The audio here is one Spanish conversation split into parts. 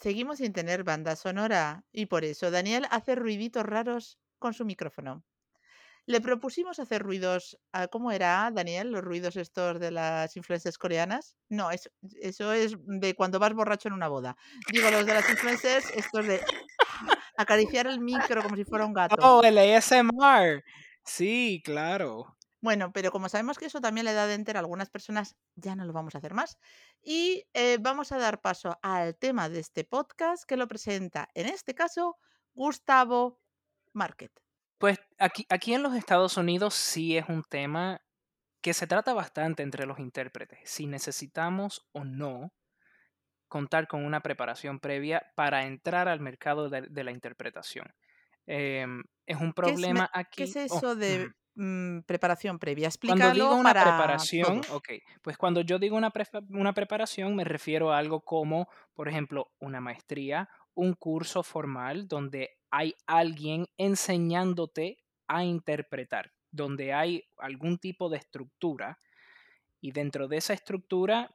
Seguimos sin tener banda sonora y por eso Daniel hace ruiditos raros con su micrófono. Le propusimos hacer ruidos, ah, ¿cómo era, Daniel? Los ruidos estos de las influencers coreanas. No, eso, eso es de cuando vas borracho en una boda. Digo, los de las influencers, estos de acariciar el micro como si fuera un gato. Oh, el ASMR. Sí, claro. Bueno, pero como sabemos que eso también le da de enter a algunas personas, ya no lo vamos a hacer más. Y eh, vamos a dar paso al tema de este podcast que lo presenta, en este caso, Gustavo Market. Pues aquí, aquí en los Estados Unidos sí es un tema que se trata bastante entre los intérpretes, si necesitamos o no contar con una preparación previa para entrar al mercado de, de la interpretación. Em, es un ¿Qué es, me- problema aquí. ¿qué es oh, eso de. Mm, preparación previa? Cuando digo Explícalo una para preparación, todos. ok, pues cuando yo digo una, una preparación me refiero a algo como, por ejemplo, una maestría, un curso formal donde hay alguien enseñándote a interpretar, donde hay algún tipo de estructura y dentro de esa estructura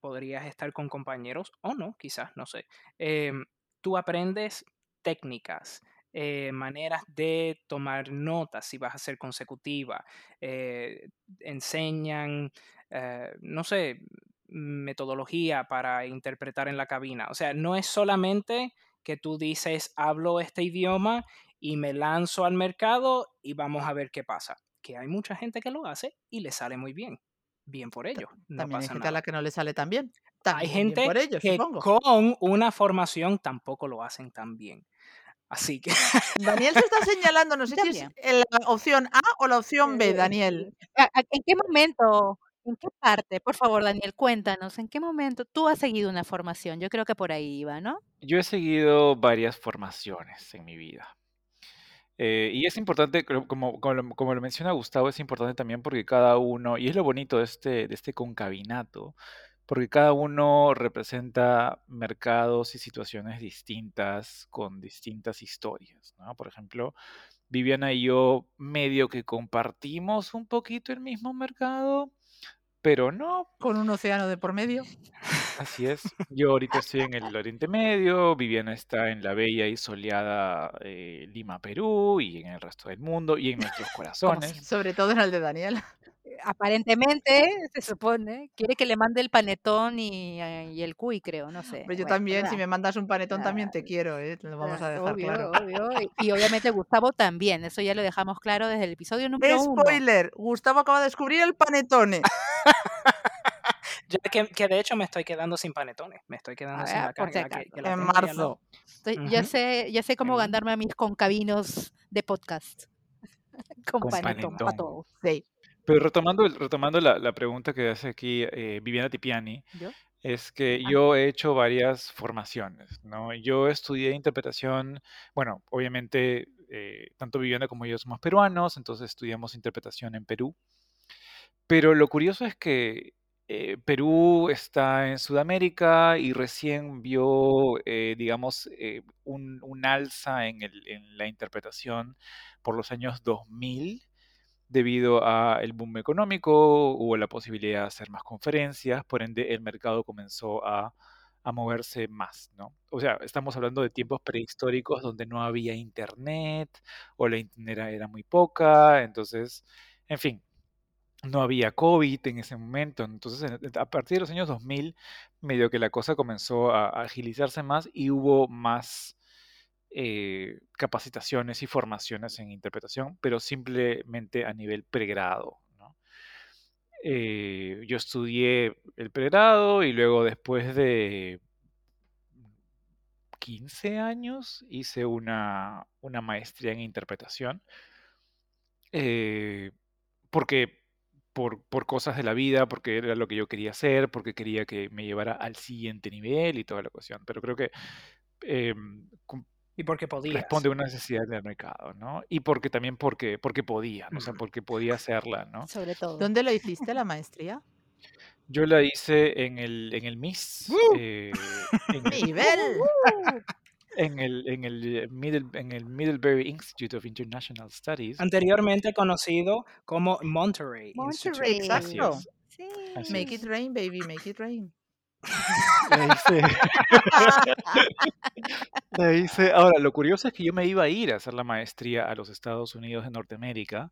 podrías estar con compañeros o no, quizás, no sé. Em, tú aprendes técnicas, eh, maneras de tomar notas si vas a ser consecutiva, eh, enseñan, eh, no sé, metodología para interpretar en la cabina. O sea, no es solamente que tú dices, hablo este idioma y me lanzo al mercado y vamos a ver qué pasa. Que hay mucha gente que lo hace y le sale muy bien. Bien por ellos, no También hay gente a la que no le sale tan bien. Hay También bien gente por que supongo. con una formación tampoco lo hacen tan bien. Así que Daniel se está señalando, no sé si es la opción A o la opción B, Eh, Daniel. ¿a- a- ¿En qué momento? ¿En qué parte? Por favor, Daniel, cuéntanos, ¿en qué momento tú has seguido una formación? Yo creo que por ahí iba, ¿no? Yo he seguido varias formaciones en mi vida. Eh, y es importante, como, como, lo- como lo menciona Gustavo, es importante también porque cada uno, y es lo bonito de este, de este concabinato, porque cada uno representa mercados y situaciones distintas con distintas historias, ¿no? Por ejemplo, Viviana y yo medio que compartimos un poquito el mismo mercado, pero no, Con un océano de por medio. Así es. Yo ahorita estoy en el Oriente Medio, Viviana está en la bella y soleada eh, Lima, Perú, y en el resto del mundo, y en nuestros corazones. Sobre todo en el de Daniel. Aparentemente, se supone, quiere que le mande el panetón y, y el cuy, creo, no sé. Pero yo Bueno, también, si me mandas un panetón, también Ah, te quiero, ¿eh? Lo vamos a ah, dejar obvio, claro. obvio. Y, y obviamente Gustavo también, eso ya lo dejamos claro desde el episodio número uno. Spoiler, Gustavo acaba de descubrir el panetone. ya que, que de hecho me estoy quedando sin panetones, me estoy A quedando sin la que, que la En marzo. ya sé, ya sé cómo ganarme a mis concabinos de podcast. Con Con panetón para panetón. todos. Sí. Pero retomando, el- retomando la, la pregunta que hace aquí eh, Viviana Tipiani, ¿Yo? es que Ah, yo he hecho varias formaciones, ¿no? Yo estudié interpretación, bueno, obviamente eh, tanto Viviana como yo somos peruanos, entonces estudiamos interpretación en Perú. Pero lo curioso es que eh, Perú está en Sudamérica y recién vio, eh, digamos, eh, un, un alza en, el- en la interpretación por los años 2000 debido a el boom económico, hubo la posibilidad de hacer más conferencias, por ende el mercado comenzó a, a moverse más, ¿no? O sea, estamos hablando de tiempos prehistóricos donde no había internet o la internet era, muy poca, entonces, en fin, no había COVID en ese momento, entonces en- a partir de los años 2000, medio que la cosa comenzó a agilizarse más y hubo más eh, capacitaciones y formaciones en interpretación, pero simplemente a nivel pregrado. Eh, yo estudié el pregrado y luego después de 15 años hice una, una maestría en interpretación, eh, porque por, por cosas de la vida, porque era lo que yo quería hacer, porque quería que me llevara al siguiente nivel y toda la cuestión. Pero creo que em, Y porque podías. responde a una necesidad del mercado, ¿no? Y porque también porque, porque podía, ¿no? o sea, porque podía hacerla, ¿no? sobre todo. ¿Dónde lo hiciste la maestría? Yo la hice en el, en el MIS, eh, en, el, ¡Nivel! En, el, en, el, Middle, en el Middlebury Institute of International Studies. Anteriormente conocido como Monterey Institute. Monterey. Así Exacto. Sí. Make it rain, baby, make it rain. La hice. La hice. Ahora, lo curioso es que yo me iba a ir a hacer la maestría a los Estados Unidos de Norteamérica,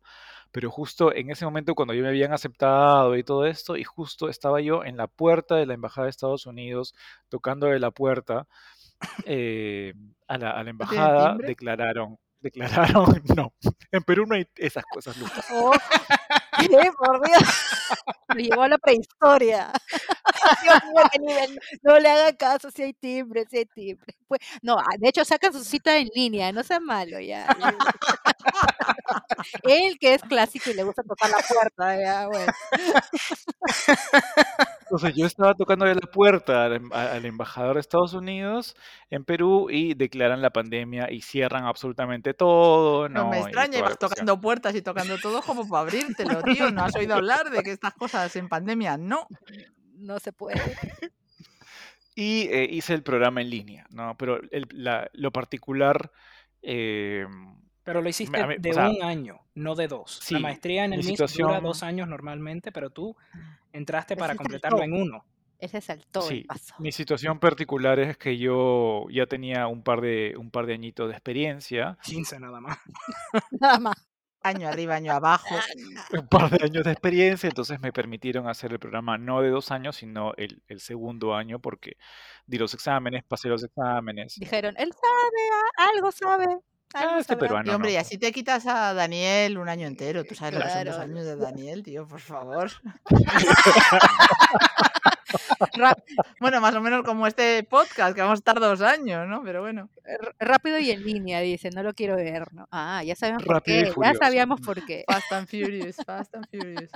pero justo en ese momento cuando yo me habían aceptado y todo esto, y justo estaba yo en la puerta de la Embajada de Estados Unidos, tocando de la puerta eh, a la, a la ¿No tienen embajada, declararon, declararon, no, en Perú no hay esas cosas, Lucas. Oh, ¿Qué? Por Dios. Me llevó a la prehistoria. Dios mío, qué nivel. No le hagan caso si hay timbre, si hay timbre. Pues, no, ah, de hecho sacan su cita en línea, no sea malo ya. Él que es clásico y le gusta tocar la puerta, ya, bueno. Entonces yo estaba tocando la puerta al, em- al embajador de Estados Unidos en Perú y declaran la pandemia y cierran absolutamente todo, No me ¿no? Y extraña, ibas cuestión. tocando puertas y tocando todo como para abrírtelo, tío. ¿No has oído hablar de que estas cosas en pandemia? No. No se puede. Y eh, hice el programa en línea, ¿no? Pero el- la- lo particular, eh, Pero lo hiciste mí- de o sea, un año, no de dos. La sí, maestría en el mi MIS dura dos años normalmente, pero tú entraste para completarlo saltó. en uno. Él se saltó el sí, paso. mi situación particular es que yo ya tenía un par de, un par de añitos de experiencia 15 nada más. Nada más. Año arriba, año abajo. un par de años de experiencia, entonces me permitieron hacer el programa no de dos años, sino el, el segundo año, porque di los exámenes, pasé los exámenes. Dijeron, él sabe, ah, algo sabe. Ah, Algo este. Y peruano hombre, y no. así te quitas a Daniel un año entero. Tú sabes lo que son dos Claro. años de Daniel, tío, por favor. Bueno, más o menos como este podcast, que vamos a estar dos años, ¿no? Pero bueno. r- rápido y en línea, dice, no lo quiero ver. ¿no? Ah, ya sabemos por Rápido y qué. Ya sabíamos por qué. Fast and Furious, Fast and Furious.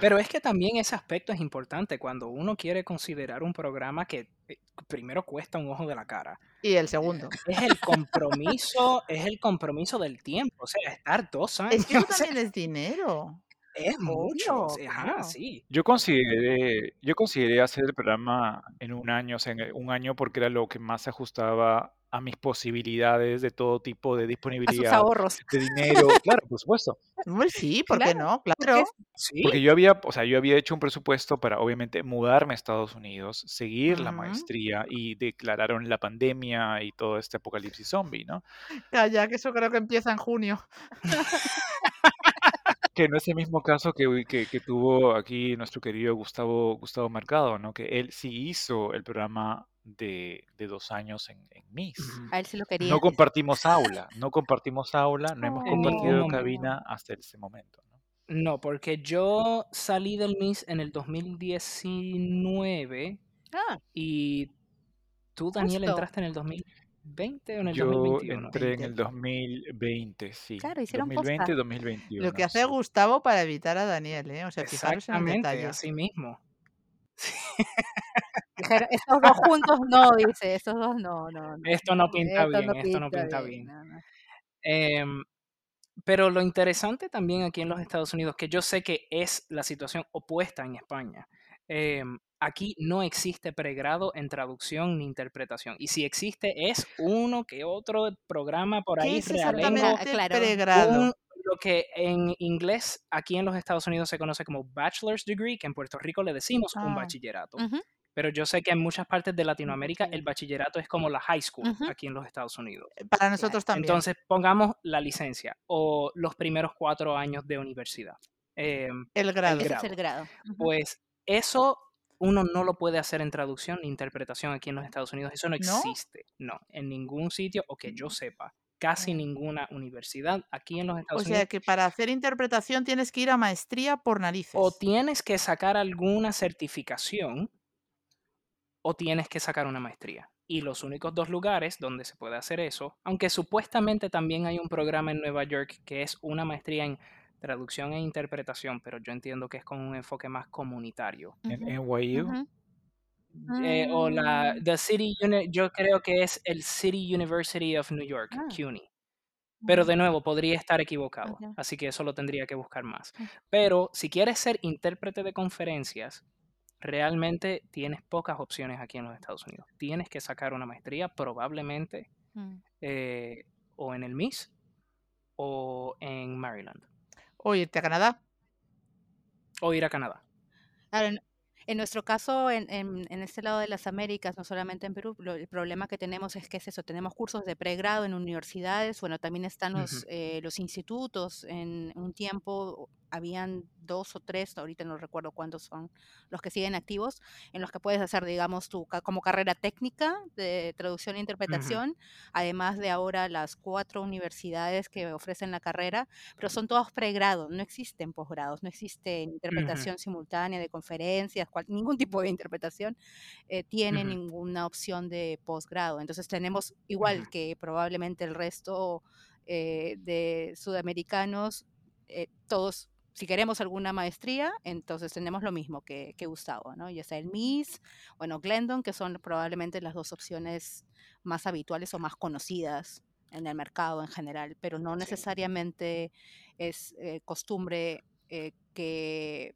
Pero es que también ese aspecto es importante cuando uno quiere considerar un programa que eh, primero cuesta un ojo de la cara. Y el segundo. Es el compromiso, es el compromiso del tiempo. O sea, estar dos años Es que eso también es dinero. Es mucho. Obvio, o sea, ajá, claro. sí. Yo consideré, yo consideré hacer el programa en un año, o sea, en un año porque era lo que más se ajustaba a mis posibilidades de todo tipo de A sus disponibilidad ahorros. de dinero. Claro, por supuesto. Sí, ¿por qué Claro, no? porque Claro. es- Sí. Porque yo había, o sea, yo había hecho un presupuesto para obviamente mudarme a Estados Unidos, seguir la maestría y declararon la pandemia y todo este apocalipsis zombie, ¿no? Ya, ya, que eso creo que empieza en junio. Que no es el mismo caso que, que, que tuvo aquí nuestro querido Gustavo, Gustavo Mercado, ¿no? Que él sí hizo el programa de, de dos años en, en MIS. A él sí lo quería. No compartimos aula, no compartimos aula, no hemos Oh. Compartido cabina hasta ese momento, ¿no? No, porque yo salí del MIS en el 2019 Ah, y tú, Daniel, Justo. entraste en el 2020 o en el Yo 2021. entré en 20. el 2020, sí. Claro, hicieron 2020, posta. 2021. Lo que hace sí. Gustavo para evitar a Daniel, ¿eh? O sea, fijaros en el Exactamente, detalle. así mismo. dijeron, estos dos juntos no, dice, estos dos no, no, no. Esto no pinta Esto bien, no esto no pinta bien. no. Em, pero lo interesante también aquí en los Estados Unidos, que yo sé que es la situación opuesta en España. Em, aquí no existe pregrado en traducción ni interpretación. Y si existe, es uno que otro programa por ¿Qué ahí es realengo, exactamente claro. pregrado? un- lo que en inglés aquí en los Estados Unidos se conoce como bachelor's degree, que en Puerto Rico le decimos un Ah. bachillerato. Pero yo sé que en muchas partes de Latinoamérica el bachillerato. es como la high school aquí en los Estados Unidos. Para nosotros también. Entonces pongamos la licencia o los primeros cuatro años de universidad. Em, el grado. Ese grado. es el grado. Pues eso uno no lo puede hacer en traducción ni interpretación aquí en los Estados Unidos. Eso no existe, no, en ningún sitio o que yo sepa. Casi Ah. ninguna universidad aquí en los O Estados sea Unidos. que para hacer interpretación tienes que ir a maestría por narices. O tienes que sacar alguna certificación o tienes que sacar una maestría. Y los únicos dos lugares donde se puede hacer eso, aunque supuestamente también hay un programa en Nueva York que es una maestría en traducción e interpretación, pero yo entiendo que es con un enfoque más comunitario. En NYU. Eh, o la Mm. the City Uni- yo creo que es el City University of New York, Ah. CUNY. Pero de nuevo, podría estar equivocado, así que eso lo tendría que buscar más. Ujú. Pero si quieres ser intérprete de conferencias, realmente tienes pocas opciones aquí en los Estados Unidos. Tienes que sacar una maestría probablemente Mm. eh, o en el MIS o en Maryland O irte a Canadá. o ir a Canadá. Claro, en- nuestro caso, en, en- en este lado de las Américas, no solamente en Perú, lo- el problema que tenemos es que es eso, tenemos cursos de pregrado en universidades, bueno, también están los, eh, los institutos, en un tiempo habían dos o tres, ahorita no recuerdo cuántos son los que siguen activos, en los que puedes hacer, digamos, tu como carrera técnica de traducción e interpretación, además de ahora las cuatro universidades que ofrecen la carrera, pero son todos pregrados, no existen posgrados, no existe interpretación simultánea de conferencias, cual- ningún tipo de interpretación eh, tiene ninguna opción de posgrado. Entonces tenemos, igual que probablemente el resto eh, de sudamericanos, eh, todos, si queremos alguna maestría, entonces tenemos lo mismo que, que Gustavo, ¿no? Ya sea el MIS, bueno, Glendon, que son probablemente las dos opciones más habituales o más conocidas en el mercado en general, pero no Sí. necesariamente es eh, costumbre eh, que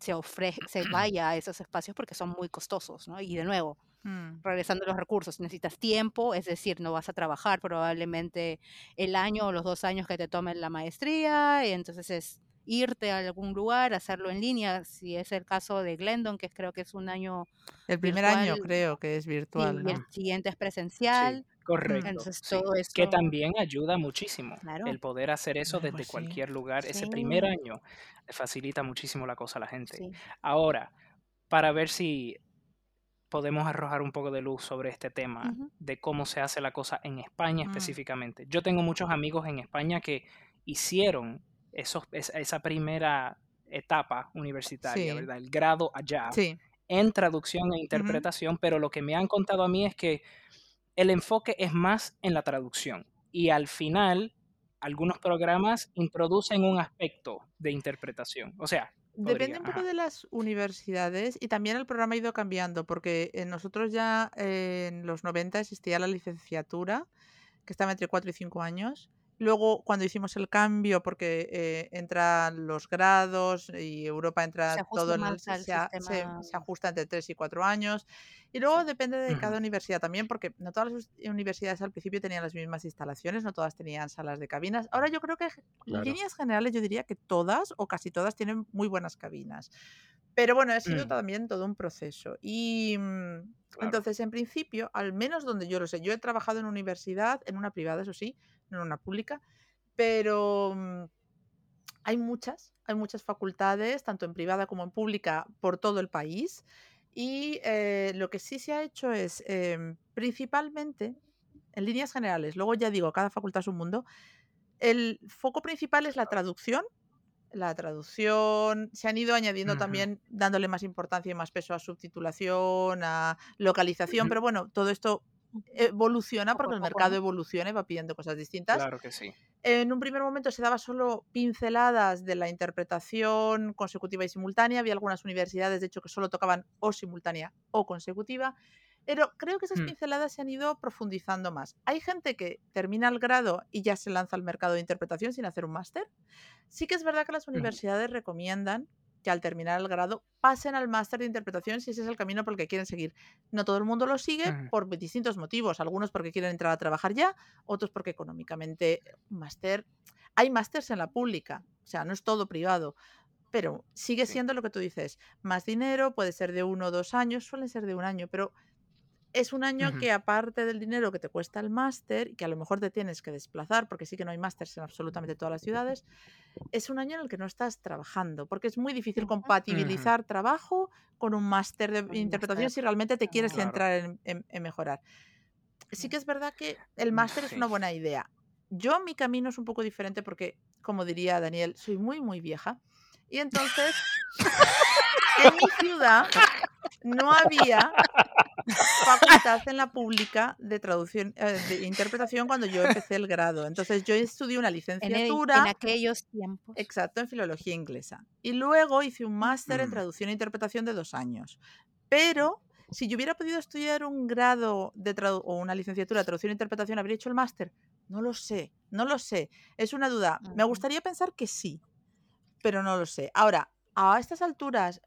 se ofrece, se vaya a esos espacios porque son muy costosos, ¿no? Y de nuevo, Mm, regresando a los recursos, necesitas tiempo, es decir, no vas a trabajar probablemente el año o los dos años que te tomen la maestría, y entonces es irte a algún lugar, hacerlo en línea, si es el caso de Glendon, que creo que es un año El primer año creo que es virtual, y el siguiente es Sí, presencial, correcto. entonces Sí. todo Que también ayuda muchísimo claro, el poder hacer eso desde pues sí. cualquier lugar. Ese primer año facilita muchísimo la cosa a la gente. Ahora, para ver si podemos arrojar un poco de luz sobre este tema de cómo se hace la cosa en España Mm, específicamente. Yo tengo muchos amigos en España que hicieron esos, esa primera etapa universitaria, ¿verdad? El grado allá en traducción e interpretación, pero lo que me han contado a mí es que el enfoque es más en la traducción y al final algunos programas introducen un aspecto de interpretación. O sea, Depende podría, un poco ajá. de las universidades y también el programa ha ido cambiando, porque eh, nosotros ya eh, en los 90 existía la licenciatura, que estaba entre 4 y 5 años. Luego, cuando hicimos el cambio, porque eh, entran los grados y Europa entra todo en el, se, a- se- sistema, se ajusta entre 3 y 4 años. Y luego depende de cada universidad también, porque no todas las universidades al principio tenían las mismas instalaciones, no todas tenían salas de cabinas. Ahora yo creo que en Claro. líneas generales yo diría que todas o casi todas tienen muy buenas cabinas. Pero bueno, ha sido mm, también todo un proceso. Y mm, claro. entonces, en principio, al menos donde yo lo sé, yo he trabajado en universidad, en una privada, eso sí, en una pública, pero mm, hay muchas, hay muchas facultades, tanto en privada como en pública, por todo el país. Y eh, lo que sí se ha hecho es, em, principalmente, en líneas generales, luego ya digo, cada facultad es un mundo, el foco principal es la traducción. La traducción, se han ido añadiendo también, dándole más importancia y más peso a subtitulación, a localización, pero bueno, todo esto evoluciona porque el mercado evoluciona y va pidiendo cosas distintas. Claro que sí. En un primer momento se daba solo pinceladas de la interpretación consecutiva y simultánea. Había algunas universidades, de hecho, que solo tocaban o simultánea o consecutiva. Pero creo que esas Mm, pinceladas se han ido profundizando más. Hay gente que termina el grado y ya se lanza al mercado de interpretación sin hacer un máster. Sí que es verdad que las universidades recomiendan que al terminar el grado pasen al máster de interpretación si ese es el camino por el que quieren seguir. No todo el mundo lo sigue por distintos motivos, algunos porque quieren entrar a trabajar ya, otros porque económicamente un máster, hay másters en la pública, o sea, no es todo privado, pero sigue siendo lo que tú dices, más dinero, puede ser de uno o dos años, suelen ser de un año, pero es un año que aparte del dinero que te cuesta el máster y que a lo mejor te tienes que desplazar, porque sí que no hay másters en absolutamente todas las ciudades, es un año en el que no estás trabajando, porque es muy difícil compatibilizar trabajo con un máster de interpretación si realmente te quieres Claro. centrar en, en- en mejorar. Sí que es verdad que el Mm, máster es una buena idea. Yo mi camino es un poco diferente porque, como diría Daniel, soy muy, muy vieja. Y entonces, en mi ciudad no había facultad en la pública de traducción, eh, de interpretación cuando yo empecé el grado. Entonces yo estudié una en, el- licenciatura. en aquellos tiempos. Exacto, en filología inglesa. Y luego hice un máster en Mm, traducción e interpretación de dos años. Pero si yo hubiera podido estudiar un grado de o una licenciatura de traducción e interpretación, ¿habría hecho el máster? No lo sé, no lo sé. Es una duda. Me gustaría pensar que sí, pero no lo sé. Ahora, a estas alturas,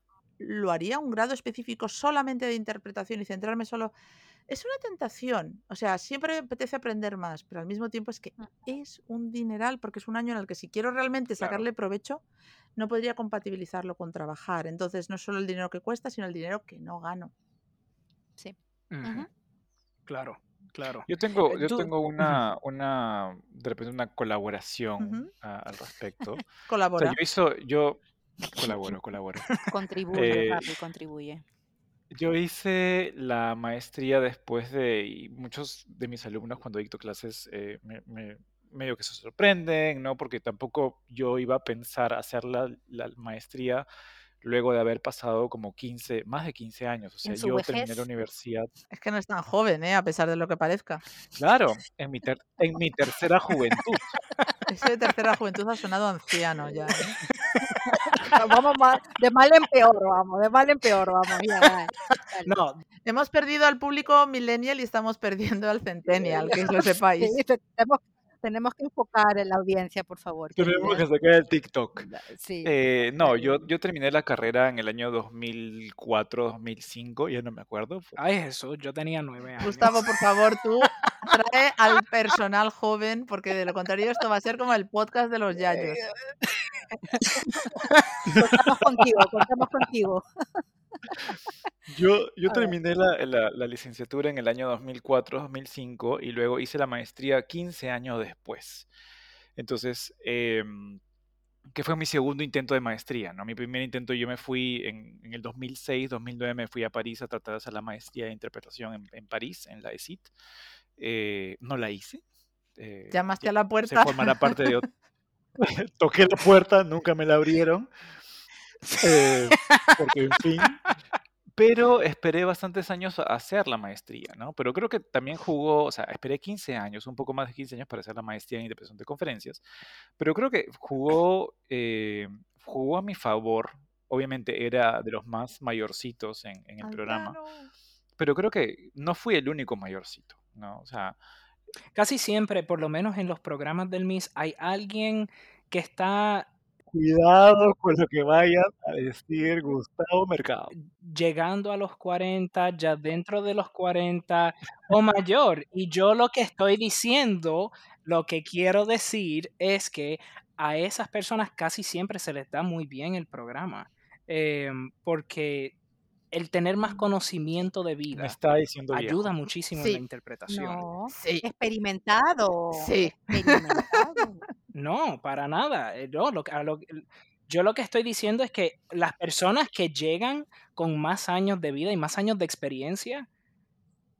¿lo haría un grado específico solamente de interpretación y centrarme solo? Es una tentación. O sea, siempre me apetece aprender más, pero al mismo tiempo es que Mm, es un dineral, porque es un año en el que si quiero realmente Claro. sacarle provecho, no podría compatibilizarlo con trabajar. Entonces, no solo el dinero que cuesta, sino el dinero que no gano. Sí. Claro, claro. Yo tengo, Eh, yo tú- tengo una, una, de repente una colaboración a- al respecto. O sea, Colabora. yo hizo, yo colaboro, colaboro. Contribuye, Eh, papi, contribuye. Yo hice la maestría después de, y muchos de mis alumnos cuando dicto clases eh, me, me- medio que se sorprenden, ¿no? Porque tampoco yo iba a pensar hacer la, la maestría luego de haber pasado como 15, más de 15 años. O sea, yo terminé la vejez. universidad, Es que no es tan joven, ¿eh? A pesar de lo que parezca. claro, en mi, ter- en mi tercera juventud. Ese de tercera juventud ha sonado anciano ya. ¿eh? Vamos mal- de mal en peor, vamos, de mal en peor, vamos. Ya, dale, dale. No, Hemos perdido al público millennial y estamos perdiendo al centennial, que lo sepáis. Sí, te- tenemos, tenemos que enfocar en la audiencia, por favor. Tenemos que sacar el TikTok. Sí. Eh, no, yo, yo terminé la carrera en el año 2004, 2005, ya no me acuerdo. ay Jesús, yo tenía nueve años. Gustavo, por favor, tú trae al personal joven, porque de lo contrario esto va a ser como el podcast de los yayos. Contamos contigo, contamos contigo. Yo, yo terminé la, la- la licenciatura en el año 2004, 2005 y luego hice la maestría 15 años después. Entonces, em, que fue mi segundo intento de maestría, ¿no? Mi primer intento yo me fui en, en el 2006, 2009 me fui a París a tratar de hacer la maestría de interpretación en, en París, en la ESIT. Eh, no la hice. eh, Llamaste a la se puerta. formará parte de... Toqué la puerta, nunca me la abrieron. eh, porque, en fin, pero esperé bastantes años a hacer la maestría, ¿no? Pero creo que también jugó, o sea, esperé 15 años, un poco más de 15 años para hacer la maestría en interpretación de conferencias, pero creo que jugó, eh, jugó a mi favor. Obviamente era de los más mayorcitos en, en el programa, Anciano. pero creo que no fui el único mayorcito, ¿no? O sea, Casi siempre, por lo menos en los programas del MIS, hay alguien que está cuidado con lo que vayan a decir Gustavo Mercado. llegando a los 40, ya dentro de los 40 o mayor. Y yo lo que estoy diciendo, lo que quiero decir es que a esas personas casi siempre se les da muy bien el programa, em, porque el tener más conocimiento de Me vida está diciendo viejo. ayuda muchísimo en la interpretación. No, Sí, experimentado. sí. Experimentado. No, para nada. eh, No, lo, que- a lo que- yo lo que estoy diciendo es que las personas que llegan con más años de vida y más años de experiencia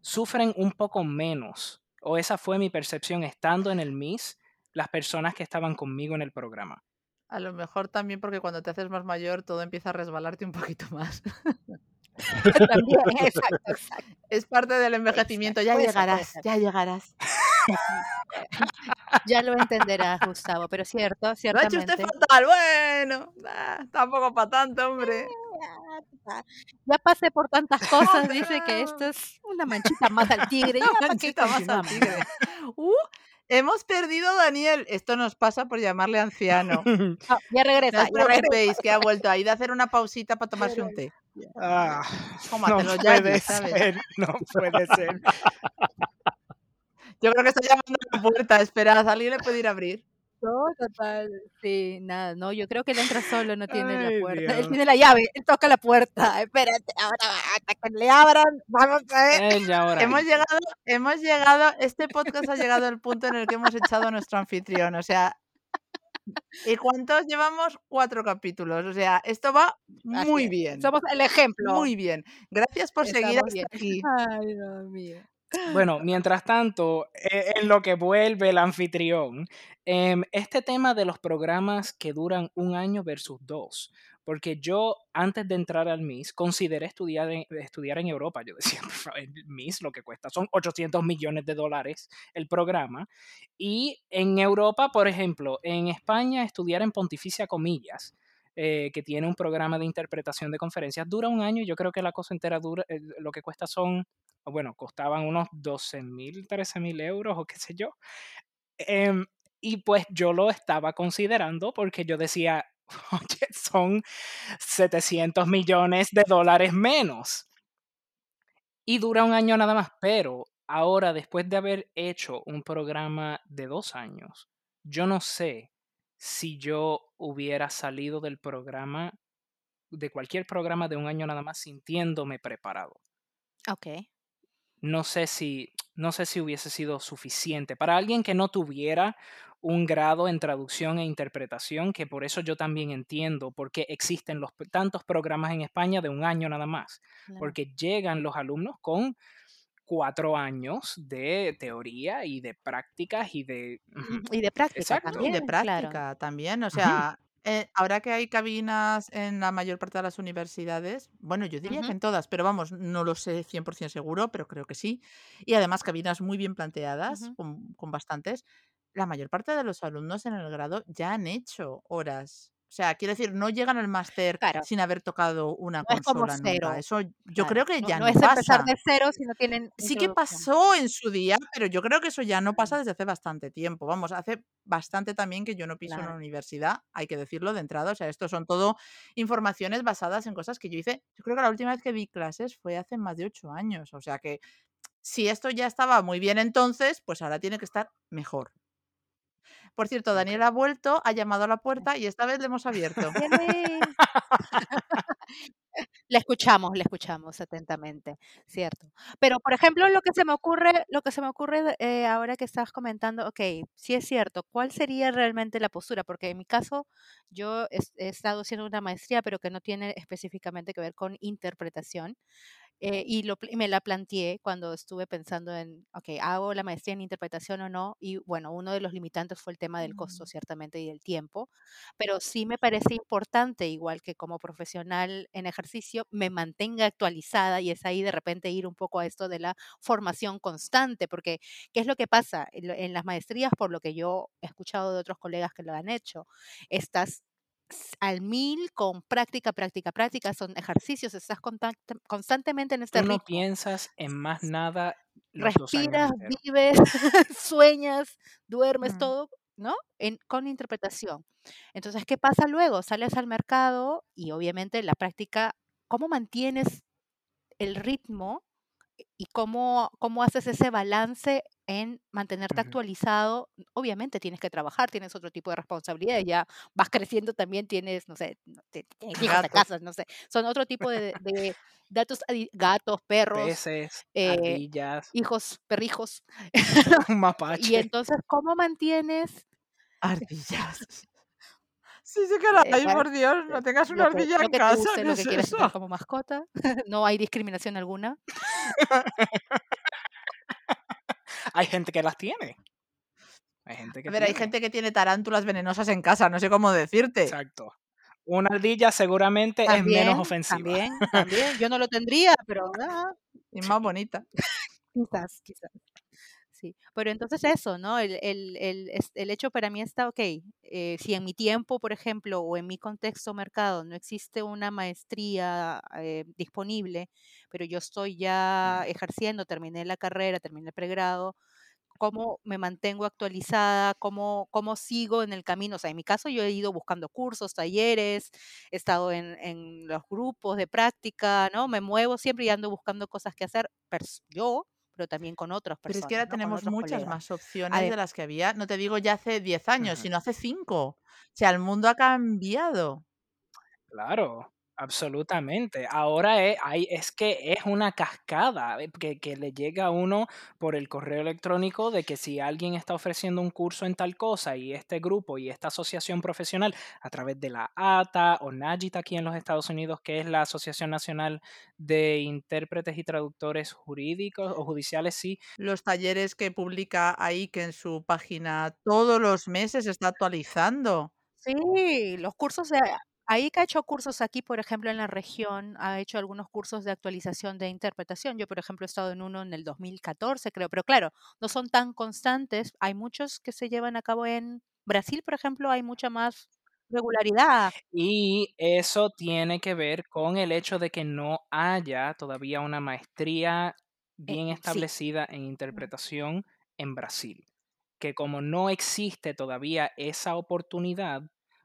sufren un poco menos. O esa fue mi percepción estando en el MIS, las personas que estaban conmigo en el programa. A lo mejor también porque cuando te haces más mayor todo empieza a resbalarte un poquito más. También, exacto, exacto. Es parte del envejecimiento. Ya llegarás, ya llegarás. Ya lo entenderás, Gustavo, pero cierto, Lo ha hecho usted fatal. Bueno, ah, tampoco para tanto, hombre. Ya pasé por tantas cosas, dice que esto es una manchita más al tigre. Una ¿para qué manchita más al tigre. Uh, hemos perdido a Daniel. Esto nos pasa por llamarle anciano. No, ya No regresa, os ya regresa. que ha vuelto ahí de hacer una pausita para tomarse un té. Ah, Tómatelo no ya, puede ¿sabes? ser, no puede ser. Yo creo que está llamando a la puerta. Esperad, alguien le puede ir a abrir. No, total. Sí, nada, no, yo creo que él entra solo, no tiene Ay, la puerta. Él tiene la llave, él toca la puerta. Espérate, ahora hasta que le abran, vamos a ver. Él ya ahora. Hemos llegado, hemos llegado, este podcast ha llegado al punto en el que hemos echado a nuestro anfitrión. O sea, ¿y cuántos llevamos? Cuatro capítulos. O sea, esto va muy es. bien. Somos el ejemplo. Muy bien. Gracias por seguir Estamos hasta bien. aquí. Ay, Dios mío. Bueno, mientras tanto, eh, en lo que vuelve el anfitrión, em, este tema de los programas que duran un año versus dos, porque yo antes de entrar al MIS consideré estudiar en, estudiar en Europa. Yo decía, el MIS lo que cuesta son 800 millones de dólares el programa. Y en Europa, por ejemplo, en España, estudiar en Pontificia Comillas, eh, que tiene un programa de interpretación de conferencias, dura un año yo creo que la cosa entera dura, eh, lo que cuesta son bueno, costaban unos 12 mil, 13 mil euros o qué sé yo. Em, y pues yo lo estaba considerando porque yo decía, oye, son 700 millones de dólares menos. Y dura un año nada más, pero ahora, después de haber hecho un programa de dos años, yo no sé si yo hubiera salido del programa, de cualquier programa de un año nada más, sintiéndome preparado. Ok. No sé si, no sé si hubiese sido suficiente para alguien que no tuviera un grado en traducción e interpretación, que por eso yo también entiendo por qué existen los, tantos programas en España de un año nada más, claro. porque llegan los alumnos con cuatro años de teoría y de prácticas y de... Y de práctica Exacto. Y también, de claro. práctica también, o sea, eh, ahora que hay cabinas en la mayor parte de las universidades, bueno, yo diría que en todas, pero vamos, no lo sé 100% seguro, pero creo que sí. Y además cabinas muy bien planteadas, con, con bastantes. La mayor parte de los alumnos en el grado ya han hecho horas. O sea, quiero decir, no llegan al máster Claro, sin haber tocado una no es como consola nunca. cero, Eso yo claro. creo que No, ya no no es empezar pasa. de cero si no tienen Sí que pasó en su día, pero yo creo que eso ya no pasa desde hace bastante tiempo. Vamos, hace bastante también que yo no piso una claro. universidad, hay que decirlo de entrada. O sea, esto son todo informaciones basadas en cosas que yo hice. Yo creo que la última vez que di clases fue hace más de ocho años. O sea que si esto ya estaba muy bien entonces, pues ahora tiene que estar mejor. Por cierto. Daniel ha vuelto, ha llamado a la puerta y esta vez le hemos abierto. Le escuchamos, le escuchamos atentamente, cierto. Pero, por ejemplo, lo que se me ocurre, lo que se me ocurre eh, ahora que estás comentando, ok, sí es cierto, ¿cuál sería realmente la postura? Porque en mi caso, yo he estado haciendo una maestría, pero que no tiene específicamente que ver con interpretación. Eh, y, lo, y me la planteé cuando estuve pensando en, ok, ¿hago la maestría en interpretación o no? Y bueno, uno de los limitantes fue el tema del costo, Mm. ciertamente, y del tiempo, pero sí me parece importante, igual que como profesional en ejercicio, me mantenga actualizada y es ahí de repente ir un poco a esto de la formación constante, porque ¿qué es lo que pasa? En, en las maestrías, por lo que yo he escuchado de otros colegas que lo han hecho, estás al mil con práctica, práctica, práctica, son ejercicios, estás constantemente en este Tú no ritmo. piensas en más nada los Respiras, vives, sueñas, duermes, Mm. todo, ¿no? En, con interpretación. Entonces, ¿qué pasa luego? Sales al mercado y obviamente la práctica, ¿cómo mantienes el ritmo y cómo, cómo haces ese balance en mantenerte actualizado. Obviamente tienes que trabajar, tienes otro tipo de responsabilidades, ya vas creciendo también, tienes, no sé, tienes hijos de Gatos. casa, no sé, son otro tipo de, de datos, gatos, perros, Peces, eh, ardillas, hijos, perrijos. un Y mapache. entonces, ¿cómo mantienes Ardillas. Sí, sí que la eh, hay, por Dios, eh, no tengas una que, ardilla en que casa, guste, ¿qué lo es que quieras tener eso? como mascota? no hay discriminación alguna. Hay gente que las tiene. Hay gente A que ver, hay tiene. gente que tiene tarántulas venenosas en casa, no sé cómo decirte. Exacto. Una ardilla seguramente es menos ofensiva. también, también. Yo no lo tendría, pero ah, Y más bonita. quizás, quizás. Sí, pero entonces eso, ¿no? El, el, el, el hecho para mí está, ok, eh, si en mi tiempo, por ejemplo, o en mi contexto mercado no existe una maestría eh, disponible, pero yo estoy ya ejerciendo, terminé la carrera, terminé el pregrado, ¿cómo me mantengo actualizada? ¿Cómo, cómo sigo en el camino? O sea, en mi caso yo he ido buscando cursos, talleres, he estado en, en los grupos de práctica, ¿no? Me muevo siempre y ando buscando cosas que hacer, yo, pero también con otras Pero es que personas, ahora tenemos muchas colegas. más opciones de las que había, no te digo ya hace 10 años, sino hace 5. O sea, el mundo ha cambiado. Claro, absolutamente. Ahora es, hay, es que es una cascada eh, que, que le llega a uno por el correo electrónico de que si alguien está ofreciendo un curso en tal cosa y este grupo y esta asociación profesional a través de la ATA o NAGIT aquí en los Estados Unidos, que es la Asociación Nacional de Intérpretes y Traductores Jurídicos o Judiciales, sí, Los talleres que publica ahí, que en su página todos los meses está actualizando. Sí, los cursos de ahí que ha hecho cursos aquí, por ejemplo, en la región, ha hecho algunos cursos de actualización de interpretación. Yo, por ejemplo, he estado en uno en el 2014, creo, pero claro, no son tan constantes. Hay muchos que se llevan a cabo en Brasil, por ejemplo, hay mucha más regularidad. Y eso tiene que ver con el hecho de que no haya todavía una maestría Eh, bien sí, establecida en interpretación en Brasil. Que como no existe todavía esa oportunidad,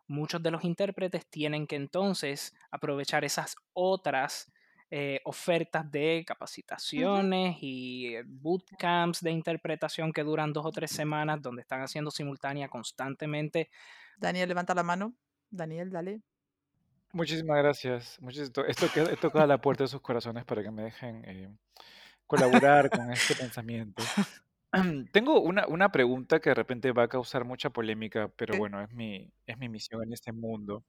muchos de los intérpretes tienen que entonces aprovechar esas otras eh, ofertas de capacitaciones y eh, bootcamps de interpretación que duran dos o tres semanas, donde están haciendo simultánea constantemente. Daniel, levanta la mano. Daniel, dale. Muchísimas gracias. To- Esto que he tocado la puerta de sus corazones para que me dejen eh, colaborar con este pensamiento. Tengo una, una pregunta que de repente va a causar mucha polémica, pero bueno, es mi, es mi misión en este mundo.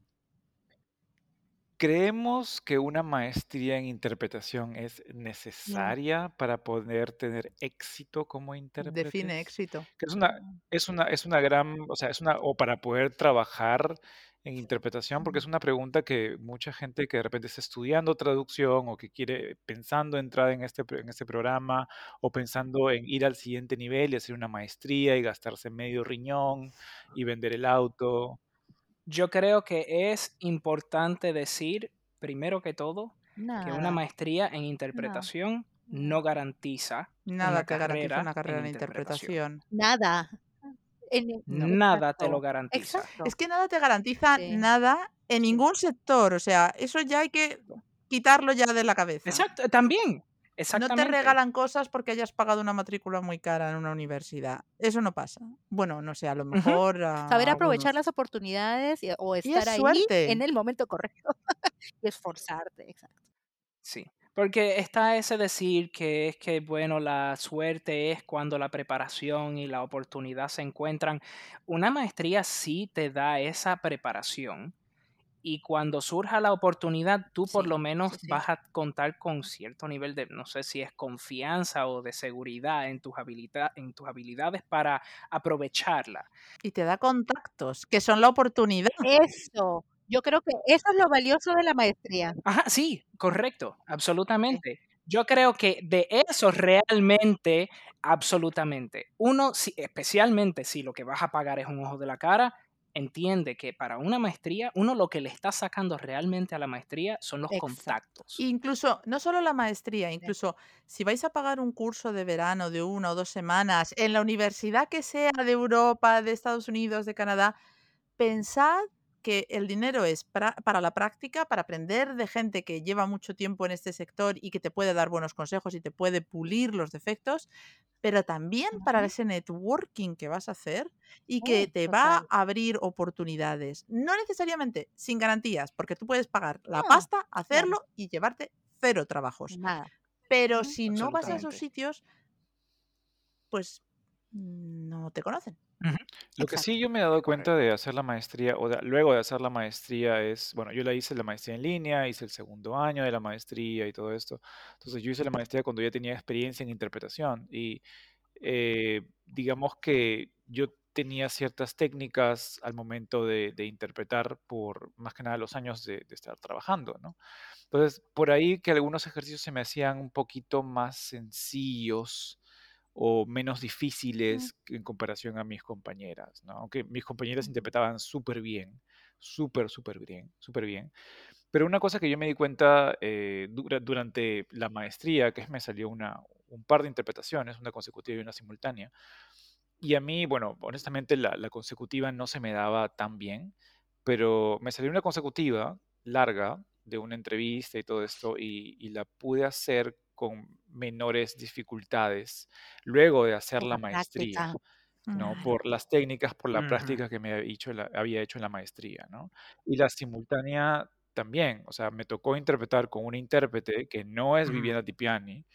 ¿Creemos que una maestría en interpretación es necesaria para poder tener éxito como Define intérpretes? éxito. Que es una, es una, es una gran, o sea, es una, o para poder trabajar en interpretación, porque es una pregunta que mucha gente que de repente está estudiando traducción o que quiere, pensando entrar en este, en este programa o pensando en ir al siguiente nivel y hacer una maestría y gastarse medio riñón y vender el auto. Yo creo que es importante decir, primero que todo, que una maestría en interpretación no garantiza Nada garantiza carrera una carrera en en interpretación. interpretación. Nada. En- No. Nada te lo garantiza. Exacto. Es que nada te garantiza Sí. nada en ningún sector. O sea, eso ya hay que quitarlo ya de la cabeza. Exacto, también. No te regalan cosas porque hayas pagado una matrícula muy cara en una universidad. Eso no pasa. Bueno, no sé, a lo mejor. a Saber aprovechar algunos. las oportunidades y- o Y es estar ahí suerte. en el momento correcto y esforzarte. Exacto. Sí, porque está ese decir que es que, bueno, la suerte es cuando la preparación y la oportunidad se encuentran. Una maestría sí te da esa preparación y cuando surja la oportunidad, tú por lo menos sí, sí. vas a contar con cierto nivel de, no sé si es confianza o de seguridad en tus, habilita- en tus habilidades para aprovecharla. Y te da contactos, que son la oportunidad. Eso. Yo creo que eso es lo valioso de la maestría. Ajá, sí, correcto, absolutamente. Yo creo que de eso realmente, absolutamente. Uno, si- especialmente si lo que vas a pagar es un ojo de la cara, entiende que para una maestría, uno lo que le está sacando realmente a la maestría son los Exacto. contactos. Incluso, no solo la maestría, incluso si vais a pagar un curso de verano de una o dos semanas en la universidad que sea de Europa, de Estados Unidos, de Canadá, pensad que el dinero es pra- para la práctica, para aprender de gente que lleva mucho tiempo en este sector y que te puede dar buenos consejos y te puede pulir los defectos, pero también para ese networking que vas a hacer y que te va a abrir oportunidades. No necesariamente sin garantías, porque tú puedes pagar la No, pasta, hacerlo y llevarte cero trabajos. Nada. Pero si no vas a esos sitios, pues no te conocen. Ujú. Lo que Exacto. sí yo me he dado cuenta Correcto. de hacer la maestría, o de- luego de hacer la maestría es, bueno, yo la hice la maestría en línea, hice el segundo año de la maestría y todo esto. Entonces yo hice la maestría cuando ya tenía experiencia en interpretación y eh, digamos que yo tenía ciertas técnicas al momento de, de interpretar por más que nada los años de, de estar trabajando, ¿no? Entonces, por ahí que algunos ejercicios se me hacían un poquito más sencillos o menos difíciles en comparación a mis compañeras, ¿no? Aunque mis compañeras interpretaban súper bien, súper, súper bien, súper bien. Pero una cosa que yo me di cuenta eh, dura- durante la maestría, que es me salió una, un par de interpretaciones, una consecutiva y una simultánea. Y a mí, bueno, honestamente la, la consecutiva no se me daba tan bien, pero me salió una consecutiva larga de una entrevista y todo esto y, y la pude hacer con menores dificultades luego de hacer Por la la maestría. ¿no? Por las técnicas, por la práctica que me había hecho, la, había hecho en la maestría, ¿no? Y la simultánea también, o sea, me tocó interpretar con una intérprete que no es. Viviana Tipiani,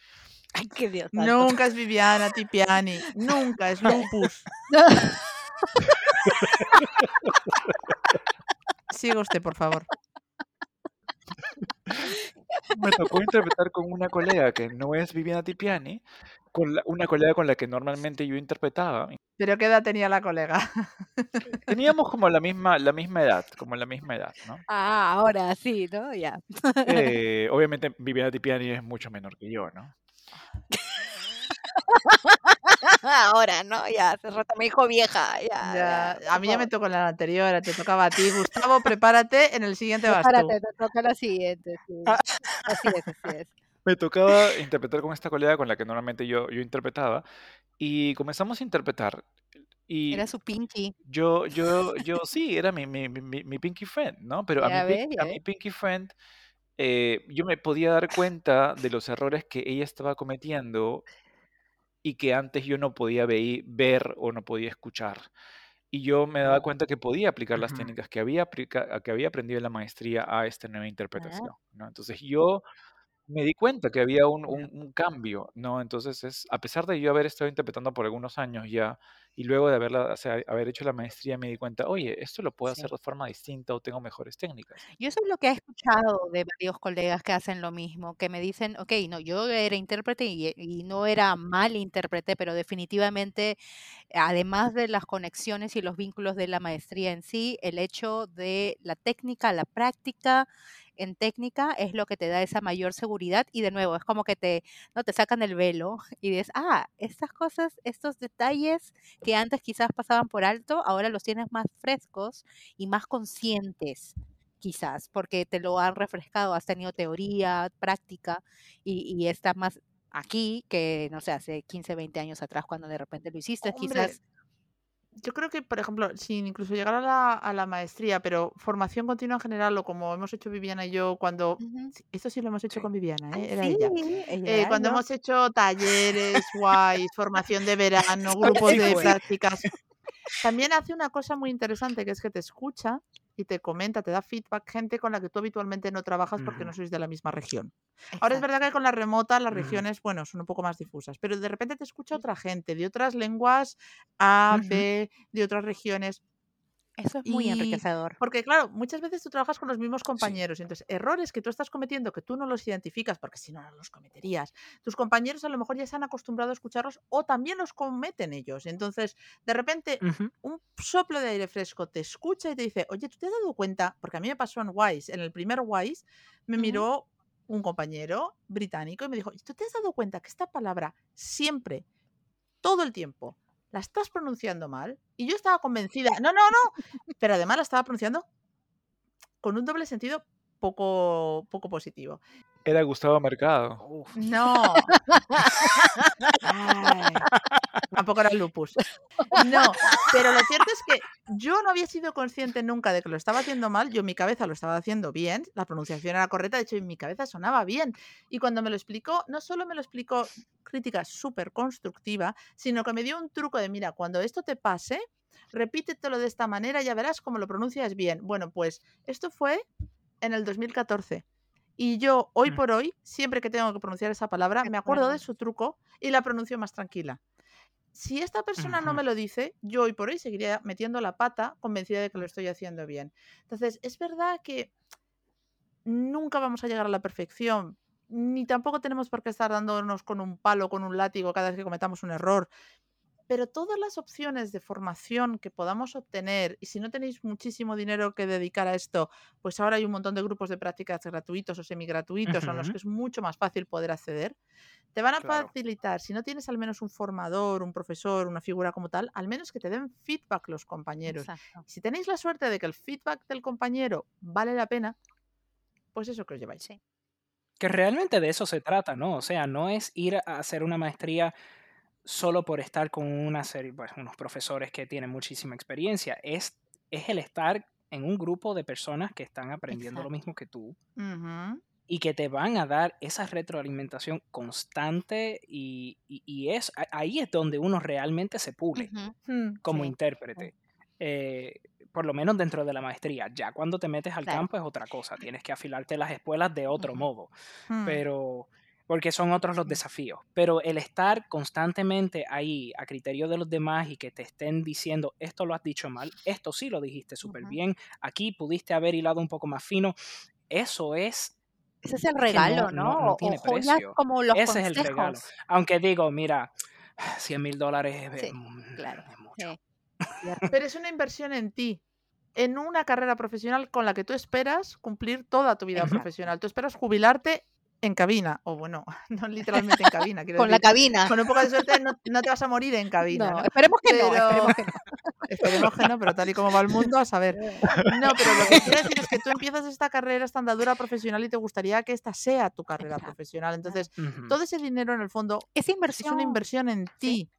Ay, qué Dios santo. Nunca es Viviana Tipiani, nunca es Lupus. Siga usted, por favor. Me tocó interpretar con una colega que no es Viviana Tipiani, con la- una colega con la que normalmente yo interpretaba. ¿Pero qué edad tenía la colega? Teníamos como la misma, la misma edad, como la misma edad, ¿no? Ah, ahora sí, ¿no? Ya. Eh, obviamente Viviana Tipiani es mucho menor que yo, ¿no? Ahora, ¿no? Ya, hace rato me dijo vieja. Ya, Ya, ya, a mí ya me tocó en la anterior, te tocaba a ti. Gustavo, prepárate, en el siguiente vas. Prepárate, te toca la siguiente. Sí. Así es, así es. Me tocaba interpretar con esta colega con la que normalmente yo, yo interpretaba y comenzamos a interpretar y Era su pinky. yo, yo, yo sí, era mi, mi, mi, mi- pinky friend, ¿no? Pero a mi, Ya a mi pinky friend eh, yo me podía dar cuenta de los errores que ella estaba cometiendo y que antes yo no podía vei- ver o no podía escuchar. Y yo me daba cuenta que podía aplicar las técnicas que había, que había aprendido en la maestría a esta nueva interpretación, ¿no? Entonces yo me di cuenta que había un- un cambio, ¿no? Entonces es, a pesar de yo haber estado interpretando por algunos años ya, y luego de haberla, o sea, haber hecho la maestría, me di cuenta, oye, esto lo puedo hacer de forma distinta o tengo mejores técnicas. Yo eso es lo que he escuchado de varios colegas que hacen lo mismo, que me dicen, ok, no, yo era intérprete y, y no era mal intérprete, pero definitivamente, además de las conexiones y los vínculos de la maestría en sí, el hecho de la técnica, la práctica en técnica es lo que te da esa mayor seguridad y de nuevo es como que te, no te sacan el velo y dices, ah, estas cosas, estos detalles que antes quizás pasaban por alto, ahora los tienes más frescos y más conscientes quizás, porque te lo han refrescado, has tenido teoría, práctica y, y estás más aquí que, no sé, hace 15, 20 años atrás cuando de repente lo hiciste, Hombre, quizás. Yo creo que, por ejemplo, sin incluso llegar a la, a la maestría, pero formación continua en general, o como hemos hecho Viviana y yo, cuando... Sí, Esto sí lo hemos hecho con Viviana, ¿eh? Era sí, ella. ella Eh, cuando hemos hecho talleres, guays, formación de verano, grupos de prácticas. También hace una cosa muy interesante que es que te escucha y te comenta, te da feedback gente con la que tú habitualmente no trabajas porque no sois de la misma región. Ahora es verdad que con la remota las regiones, bueno, son un poco más difusas, pero de repente te escucha otra gente de otras lenguas A. B, de otras regiones. Eso es muy Y enriquecedor. porque, claro, muchas veces tú trabajas con los mismos Sí. compañeros y entonces errores que tú estás cometiendo que tú no los identificas porque si no, no los cometerías. Tus compañeros a lo mejor ya se han acostumbrado a escucharlos o también los cometen ellos. Entonces, de repente, un soplo de aire fresco te escucha y te dice, oye, ¿tú te has dado cuenta? Porque a mí me pasó en Wise, en el primer Wise, me miró un compañero británico y me dijo, ¿tú te has dado cuenta que esta palabra siempre, todo el tiempo, la estás pronunciando mal? Y yo estaba convencida, no, no, no, pero además la estaba pronunciando con un doble sentido poco, poco positivo. Era Gustavo Mercado. Uf. No. Ay, tampoco era lupus. No, pero lo cierto es que yo no había sido consciente nunca de que lo estaba haciendo mal. Yo en mi cabeza lo estaba haciendo bien, la pronunciación era correcta, de hecho en mi cabeza sonaba bien. Y cuando me lo explicó, no solo me lo explicó crítica súper constructiva, sino que me dio un truco de, mira, cuando esto te pase, repítetelo de esta manera, ya verás cómo lo pronuncias bien. Bueno, pues esto fue en el 2014. Y yo, hoy Mm. por hoy, siempre que tengo que pronunciar esa palabra, me acuerdo de su truco y la pronuncio más tranquila. Si esta persona no me lo dice, yo hoy por hoy seguiría metiendo la pata convencida de que lo estoy haciendo bien. Entonces, es verdad que nunca vamos a llegar a la perfección, ni tampoco tenemos por qué estar dándonos con un palo, con un látigo cada vez que cometamos un error. Pero todas las opciones de formación que podamos obtener, y si no tenéis muchísimo dinero que dedicar a esto, pues ahora hay un montón de grupos de prácticas gratuitos o semigratuitos a los que es mucho más fácil poder acceder, te van a Claro. facilitar, si no tienes al menos un formador, un profesor, una figura como tal, al menos que te den feedback los compañeros. Exacto. Si tenéis la suerte de que el feedback del compañero vale la pena, pues eso que os lleváis. Sí. Que realmente de eso se trata, ¿no? O sea, no es ir a hacer una maestría solo por estar con una serie, pues, unos profesores que tienen muchísima experiencia. Es, es el estar en un grupo de personas que están aprendiendo lo mismo que tú y que te van a dar esa retroalimentación constante y, y- y es ahí es donde uno realmente se pule. Mm, como Sí, intérprete. Eh, por lo menos dentro de la maestría. Ya cuando te metes al claro. campo es otra cosa. Tienes que afilarte las espuelas de otro modo. mm. Pero porque son otros los desafíos. Pero el estar constantemente ahí a criterio de los demás y que te estén diciendo, esto lo has dicho mal, esto sí lo dijiste súper bien, aquí pudiste haber hilado un poco más fino, eso es Ese es el regalo, no, ¿no? no o tiene precio. como los Ese es el regalo. Aunque digo, mira, 100 mil dólares es, Sí, mm, claro. es mucho. Sí, cierto. Pero es una inversión en ti, en una carrera profesional con la que tú esperas cumplir toda tu vida profesional. Tú esperas jubilarte en cabina, o bueno, no literalmente en cabina, quiero Con la decir, cabina. con un poco de suerte no, no te vas a morir en cabina, No, ¿no? esperemos que no, Pero esperemos que no. esperemos que no, pero tal y como va el mundo, a saber. No, pero lo que quiero decir es que tú empiezas esta carrera, esta andadura profesional y te gustaría que esta sea tu carrera profesional. Entonces, todo ese dinero en el fondo Es es una inversión. inversión en ti. sí.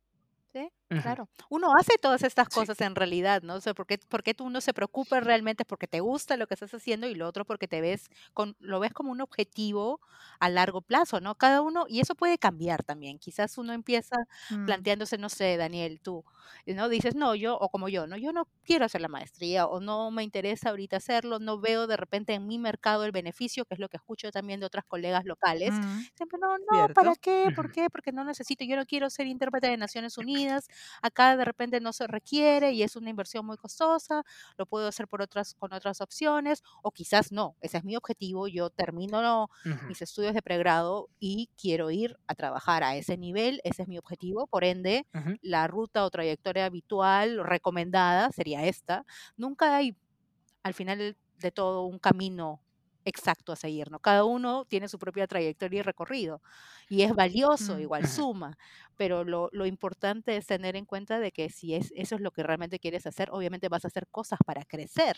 Claro, uno hace todas estas Sí. cosas en realidad, ¿no? O sea, porque, porque tú uno se preocupa realmente porque te gusta lo que estás haciendo y lo otro porque te ves con, lo ves como un objetivo a largo plazo, ¿no? Cada uno, y eso puede cambiar también. Quizás uno empieza Mm, planteándose, no sé, Daniel, tú, ¿no? Dices, no, yo, o como yo, no, yo no quiero hacer la maestría o no me interesa ahorita hacerlo, no veo de repente en mi mercado el beneficio, que es lo que escucho también de otras colegas locales. mm, Siempre, no, no, ¿para qué? ¿Por qué? Porque no necesito, yo no quiero ser intérprete de Naciones Unidas, acá de repente no se requiere y es una inversión muy costosa, lo puedo hacer por otras, con otras opciones, o quizás no, ese es mi objetivo, yo termino mis estudios de pregrado y quiero ir a trabajar a ese nivel, ese es mi objetivo, por ende, la ruta o trayectoria habitual recomendada sería esta. Nunca hay al final de todo un camino exacto a seguir, ¿no? Cada uno tiene su propia trayectoria y recorrido y es valioso, igual suma, pero lo, lo importante es tener en cuenta de que si es, eso es lo que realmente quieres hacer, obviamente vas a hacer cosas para crecer,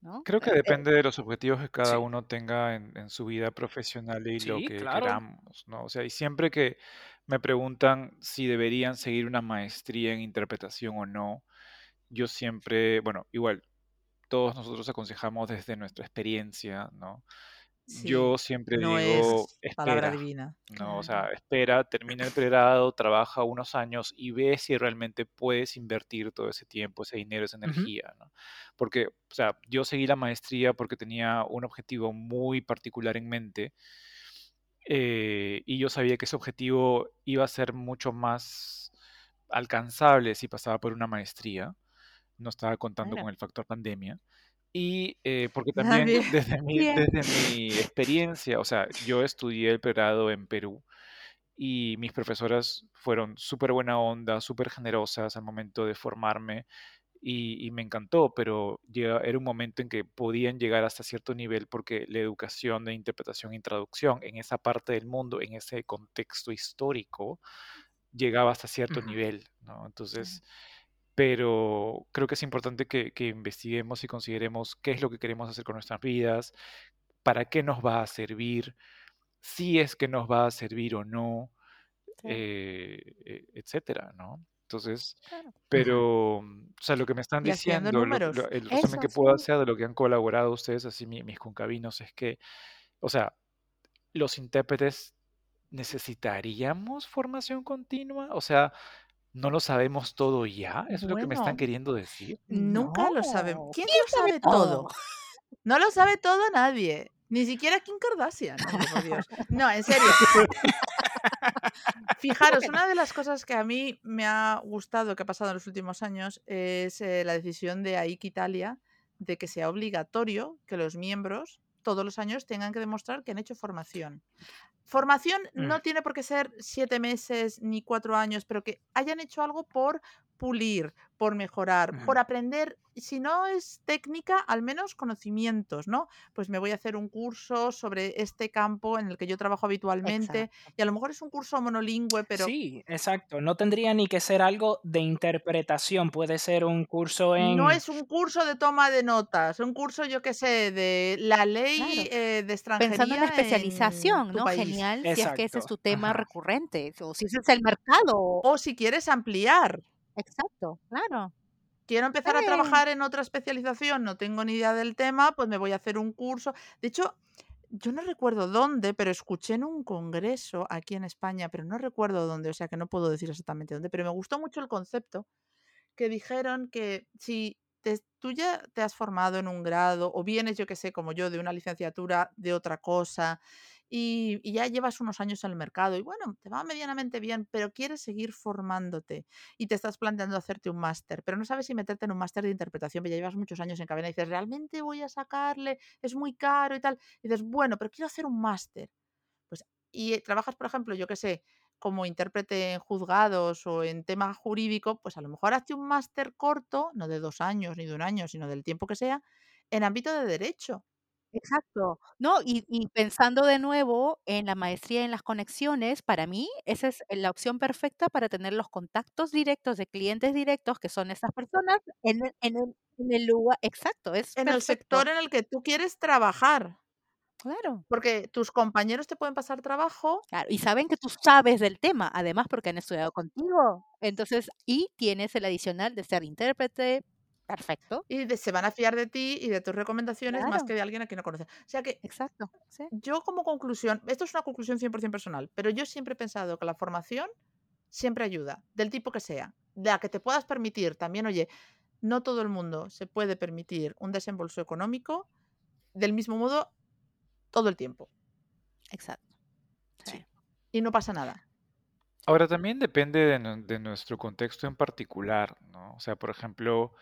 ¿no? Creo que Eh, eh, depende de los objetivos que cada Sí. uno tenga en, en su vida profesional y lo que claro. queramos, ¿no? O sea, y siempre que me preguntan si deberían seguir una maestría en interpretación o no, yo siempre, bueno, igual, todos nosotros aconsejamos desde nuestra experiencia, ¿no? sí, Yo siempre no digo, es palabra espera, divina. ¿no? O sea, espera, termina el pregrado, trabaja unos años y ve si realmente puedes invertir todo ese tiempo, ese dinero, esa energía, ¿no? Porque, o sea, yo seguí la maestría porque tenía un objetivo muy particular en mente eh, y yo sabía que ese objetivo iba a ser mucho más alcanzable si pasaba por una maestría. No estaba contando con el factor pandemia. Y eh, porque Ah, también desde mi, Bien. desde mi experiencia, o sea, yo estudié el pregrado en Perú y mis profesoras fueron súper buena onda, súper generosas al momento de formarme y, y me encantó, pero llega- era un momento en que podían llegar hasta cierto nivel porque la educación de interpretación y traducción en esa parte del mundo, en ese contexto histórico, llegaba hasta cierto nivel, ¿no? Entonces, pero creo que es importante que, que investiguemos y consideremos qué es lo que queremos hacer con nuestras vidas, para qué nos va a servir, si es que nos va a servir o no, Claro, eh, eh, etcétera, ¿no? Entonces, claro. Pero, o sea, lo que me están Y diciendo, lo- lo- el resumen Eso, que sí. puedo hacer de lo que han colaborado ustedes, así mi- mis concabinos, es que, o sea, los intérpretes necesitaríamos formación continua, o sea, no lo sabemos todo ya, eso es lo que me están queriendo decir. nunca lo sabemos. No, ¿Quién ¿quién lo sabe sabe todo? todo? No lo sabe todo nadie. Ni siquiera Kim Kardashian, Dios. No, en serio. Fijaros, Bueno, una de las cosas que a mí me ha gustado que ha pasado en los últimos años es eh, la decisión de AIC Italia de que sea obligatorio que los miembros todos los años tengan que demostrar que han hecho formación. Formación Mm. no tiene por qué ser siete meses ni cuatro años, pero que hayan hecho algo por pulir, por mejorar, por Ujú. aprender, si no es técnica, al menos conocimientos, ¿no? Pues me voy a hacer un curso sobre este campo en el que yo trabajo habitualmente exacto. y a lo mejor es un curso monolingüe, pero Sí, exacto. No tendría ni que ser algo de interpretación. Puede ser un curso no en... es un curso de toma de notas, un curso, yo qué sé, de la ley Claro. eh, de Pensando en la extranjería en especialización, ¿no? país. Genial, si es que ese es Exacto. tu tema Ajá. recurrente, o si ese es el mercado. O si quieres ampliar. Exacto, claro. Quiero empezar a trabajar en otra especialización, no tengo ni idea del tema, pues me voy a hacer un curso. De hecho, yo no recuerdo dónde, pero escuché en un congreso aquí en España, pero no recuerdo dónde, o sea que no puedo decir exactamente dónde, pero me gustó mucho el concepto que dijeron que si te- tú ya te has formado en un grado o vienes, yo que sé, como yo, de una licenciatura de otra cosa y, ya llevas unos años en el mercado y bueno, te va medianamente bien, pero quieres seguir formándote y te estás planteando hacerte un máster, pero no sabes si meterte en un máster de interpretación, que ya llevas muchos años en cadena y dices, ¿realmente voy a sacarle? Es muy caro y tal. Y dices, bueno, pero quiero hacer un máster. Pues, y eh, trabajas, por ejemplo, yo qué sé, como intérprete en juzgados o en tema jurídico, pues a lo mejor hazte un máster corto, no de dos años ni de un año, sino del tiempo que sea, en ámbito de derecho. Exacto. No, y, y pensando de nuevo en la maestría en las conexiones, para mí esa es la opción perfecta para tener los contactos directos de clientes directos, que son esas personas, en el, en el, en el lugar. Exacto, es En el perfecto. sector en el que tú quieres trabajar. Claro. Porque tus compañeros te pueden pasar trabajo Claro, y saben que tú sabes del tema, además porque han estudiado contigo. Entonces, y tienes el adicional de ser intérprete. Perfecto. y de se van a fiar de ti y de tus recomendaciones más que de alguien a quien no conocen. O sea que Exacto. Sí. yo como conclusión, esto es una conclusión 100% personal, pero yo siempre he pensado que la formación siempre ayuda, del tipo que sea, de la que te puedas permitir. También, oye, no todo el mundo se puede permitir un desembolso económico del mismo modo todo el tiempo Exacto. Sí. Y no pasa nada. Ahora también depende de, de nuestro contexto en particular, ¿no? O sea, por ejemplo,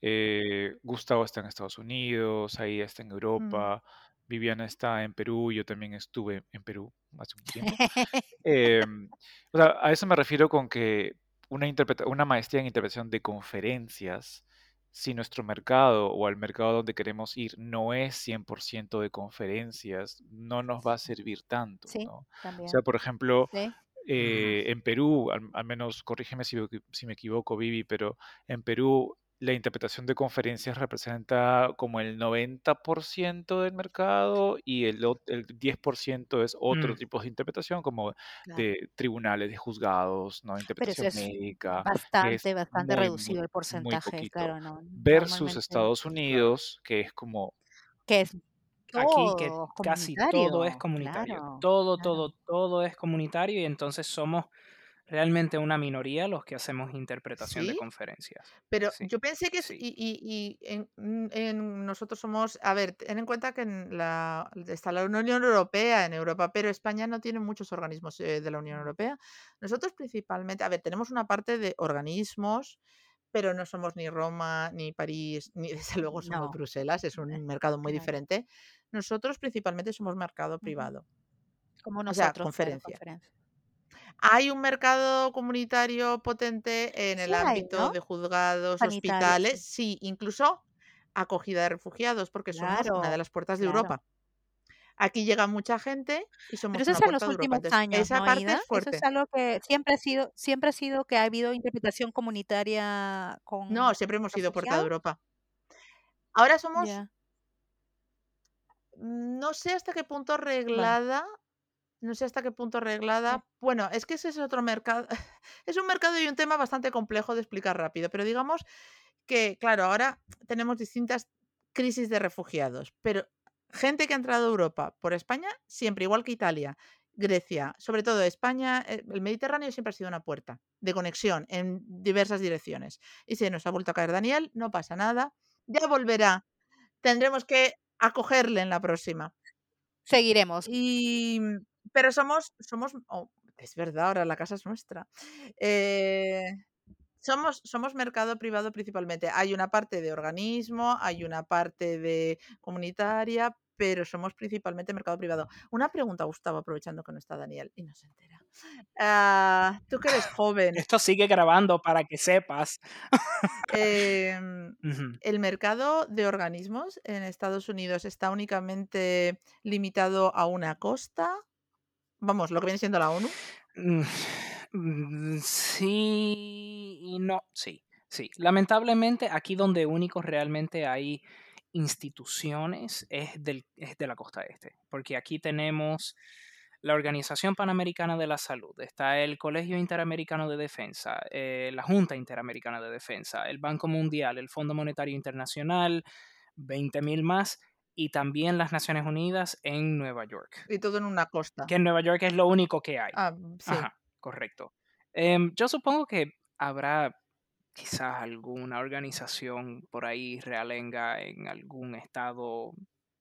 eh, Gustavo está en Estados Unidos, Aida está en Europa, Viviana está en Perú, yo también estuve en Perú hace un tiempo. Em, o sea, a eso me refiero con que una, una maestría en interpretación de conferencias, si nuestro mercado o el mercado donde queremos ir no es 100% de conferencias, no nos va a servir tanto, Sí, ¿no? O sea, por ejemplo, Sí. eh, en Perú, al, al menos corrígeme si, si me equivoco, Vivi, pero en Perú la interpretación de conferencias representa como el 90% del mercado y el, el 10% es otro Mm. tipo de interpretación, como Claro. de tribunales, de juzgados, ¿no? Pero eso Interpretación es médica, bastante, es bastante muy, reducido muy, el porcentaje, claro, no. Versus Estados Unidos, que es como que es Aquí que casi todo es comunitario, comunitario. claro, Todo, claro. todo, todo es comunitario y entonces somos realmente una minoría los que hacemos interpretación de conferencias. pero Sí, yo pensé que sí. y, y- y en, mm, en nosotros somos, a ver, ten en cuenta que en la, está la Unión Europea en Europa, pero España no tiene muchos organismos eh, de la Unión Europea. Nosotros principalmente, a ver, tenemos una parte de organismos, pero no somos ni Roma, ni París, ni desde luego somos No, Bruselas, es un mercado muy claro. diferente. Nosotros principalmente somos mercado privado, Como o sea, nosotros, claro, conferencia. conferencia. Hay un mercado comunitario potente en el Sí hay, ámbito ¿no? de juzgados, hospitales, sí. incluso acogida de refugiados, porque somos una de las puertas de claro. Europa. Aquí llega mucha gente y Pero somos eso una es en los Europa. últimos Entonces, años, esa ¿no, parte Ida? es Eso es fuerte. algo que siempre ha sido, siempre ha sido que ha habido interpretación comunitaria con No, siempre hemos sido puerta de. Europa. Ahora somos, no sé hasta qué punto arreglada, no sé hasta qué punto arreglada. Bueno, es que ese es otro mercado. Es un mercado y un tema bastante complejo de explicar rápido, pero digamos que, claro, ahora tenemos distintas crisis de refugiados, pero gente que ha entrado a Europa por España, siempre, igual que Italia, Grecia, sobre todo España, eh, el Mediterráneo siempre ha sido una puerta de conexión en diversas direcciones. Y se nos ha vuelto a caer Daniel, no pasa nada, ya volverá. Tendremos que acogerle en la próxima. Seguiremos. Y, pero somos, somos, oh, es verdad, ahora la casa es nuestra. Eh, somos, somos mercado privado principalmente. Hay una parte de organismo, hay una parte de comunitaria, pero somos principalmente mercado privado. Una pregunta, Gustavo, aprovechando que no está Daniel y no se entera. Ah, tú que eres joven, Esto sigue grabando para que sepas. em. ¿el mercado de organismos en Estados Unidos está únicamente limitado a una costa? Vamos, lo que viene siendo la ONU. Mm, mm, Sí y no, sí, sí. Lamentablemente aquí donde único realmente hay instituciones es, del, es de la costa este, porque aquí tenemos la Organización Panamericana de la Salud, está el Colegio Interamericano de Defensa, eh, la Junta Interamericana de Defensa, el Banco Mundial, el Fondo Monetario Internacional, 20.000 más, y también las Naciones Unidas en Nueva York. Y todo en una costa. Que en Nueva York es lo único que hay. Ah, sí. Ajá, correcto. Em, yo supongo que habrá quizás alguna organización por ahí realenga en algún estado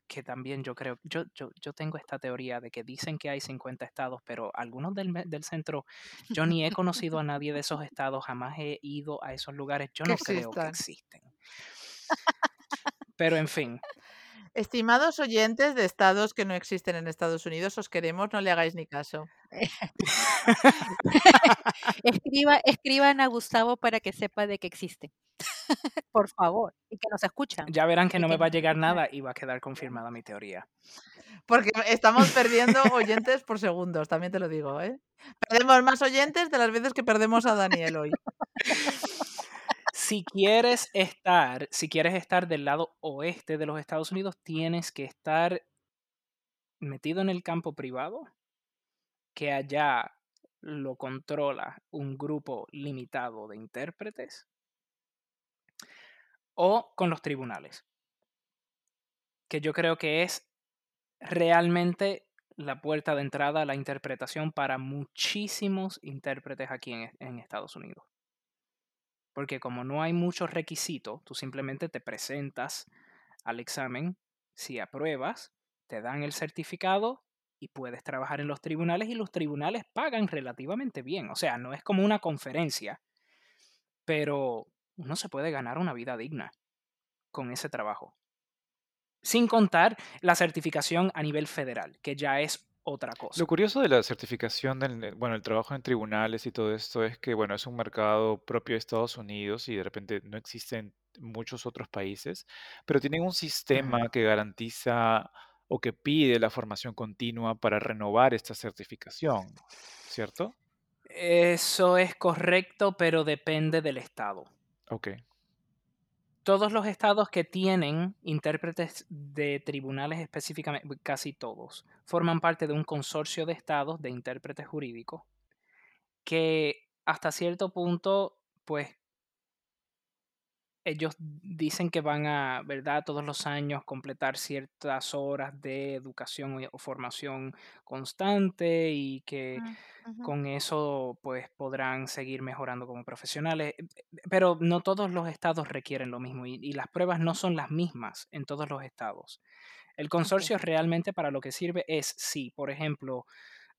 que también yo creo, yo, yo, yo tengo esta teoría de que dicen que hay 50 estados, pero algunos del, del centro, yo ni he conocido a nadie de esos estados, jamás he ido a esos lugares, yo no creo que existen. Pero en fin, Estimados oyentes de estados que no existen en Estados Unidos, os queremos, no le hagáis ni caso. Escriba, escriban a Gustavo para que sepa de que existe. Por favor. Y que nos escuchan. ya verán que no me va a llegar nada y va a quedar confirmada mi teoría. Porque estamos perdiendo oyentes por segundos, también te lo digo, ¿eh? Perdemos más oyentes de las veces que perdemos a Daniel hoy. Si quieres estar, si quieres estar del lado oeste de los Estados Unidos, tienes que estar metido en el campo privado, que allá lo controla un grupo limitado de intérpretes, o con los tribunales, que yo creo que es realmente la puerta de entrada a la interpretación para muchísimos intérpretes aquí en, en Estados Unidos. Porque como no hay muchos requisitos, tú simplemente te presentas al examen, si apruebas, te dan el certificado y puedes trabajar en los tribunales y los tribunales pagan relativamente bien. O sea, no es como una conferencia, pero uno se puede ganar una vida digna con ese trabajo. Sin contar la certificación a nivel federal, que ya es otra cosa. Lo curioso de la certificación del, bueno, el trabajo en tribunales y todo esto es que, bueno, es un mercado propio de Estados Unidos y de repente no existen muchos otros países, pero tienen un sistema que garantiza o que pide la formación continua para renovar esta certificación, ¿cierto? Eso es correcto, pero depende del estado. Ok. Todos los estados que tienen intérpretes de tribunales específicamente, casi todos, forman parte de un consorcio de estados de intérpretes jurídicos que hasta cierto punto, pues, ellos dicen que van a, ¿verdad?, todos los años completar ciertas horas de educación o formación constante y que Mm, con eso pues podrán seguir mejorando como profesionales. Eh, Pero no todos los estados requieren lo mismo y, y las pruebas no son las mismas en todos los estados. El consorcio realmente para lo que sirve es si, por ejemplo,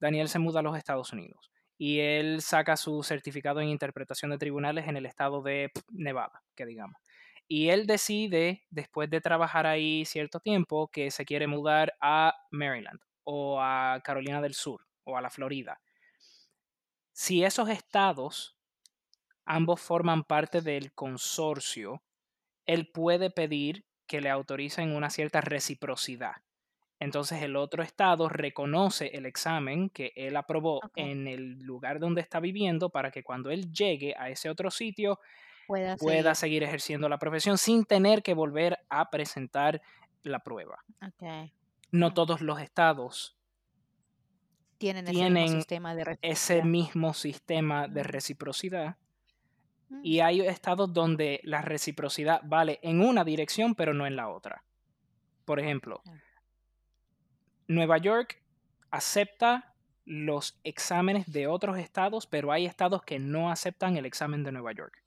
Daniel se muda a los Estados Unidos y él saca su certificado en interpretación de tribunales en el estado de Nevada, que digamos. Y él decide, después de trabajar ahí cierto tiempo, que se quiere mudar a Maryland o a Carolina del Sur o a la Florida. Si esos estados ambos forman parte del consorcio, él puede pedir que le autoricen una cierta reciprocidad. Entonces el otro estado reconoce el examen que él aprobó en el lugar donde está viviendo para que cuando él llegue a ese otro sitio Pueda pueda seguir. seguir ejerciendo la profesión sin tener que volver a presentar la prueba. No todos los estados Tienen ese mismo sistema de ese reciprocidad. mismo sistema de Mm. reciprocidad Mm. y hay estados donde la reciprocidad vale en una dirección pero no en la otra. Por ejemplo. Nueva York acepta los exámenes de otros estados, pero hay estados que no aceptan el examen de Nueva York.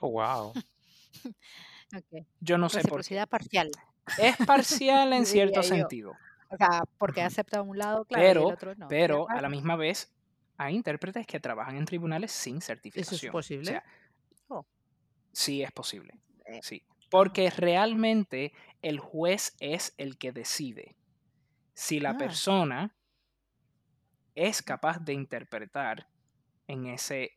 Oh, wow. Yo no sé por qué. Parcial, Es parcial en cierto yo. sentido, O sea, porque acepta un lado, claro, y el pero, otro no. pero Qué a la misma vez hay intérpretes que trabajan en tribunales sin ¿Eso es certificación. O posible? sea, Oh, sí es posible, eh, sí. Porque realmente el juez es el que decide si la Ah, persona es capaz de interpretar en ese,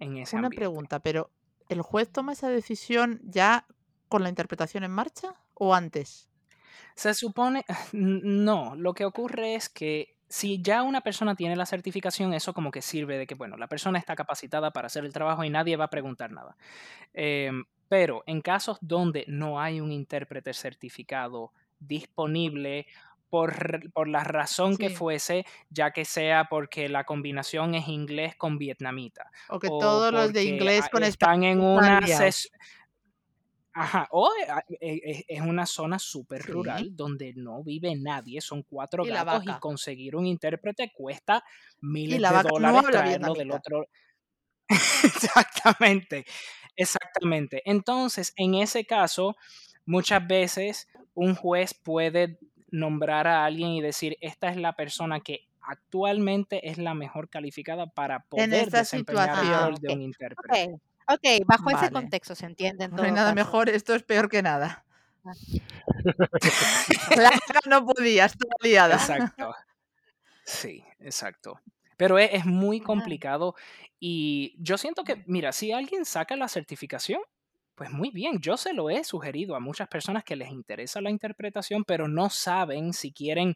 en ese una ambiente. pregunta, pero ¿el juez toma esa decisión ya con la interpretación en marcha o antes? Se supone, no, lo que ocurre es que si ya una persona tiene la certificación, eso como que sirve de que, bueno, la persona está capacitada para hacer el trabajo y nadie va a preguntar nada. Em, pero en casos donde no hay un intérprete certificado disponible por, por la razón que fuese, ya que sea porque la combinación es inglés con vietnamita O que o todos los de inglés con están en una Ajá, o ah, eh, eh, es una zona súper Sí. rural donde no vive nadie, son cuatro Y gatos y conseguir un intérprete cuesta miles de no dólares habla traerlo del otro. Exactamente, exactamente. Entonces, en ese caso, muchas veces un juez puede nombrar a alguien y decir, esta es la persona que actualmente es la mejor calificada para En poder esta desempeñar el Ah, rol de un intérprete. Ok. Ok, bajo ese contexto se entiende en No hay nada caso. mejor, esto es peor que nada. Ah, no podía, estaba liada. Exacto. Sí, exacto. Pero es, es muy complicado y yo siento que, mira, si alguien saca la certificación, pues muy bien, yo se lo he sugerido a muchas personas que les interesa la interpretación, pero no saben si quieren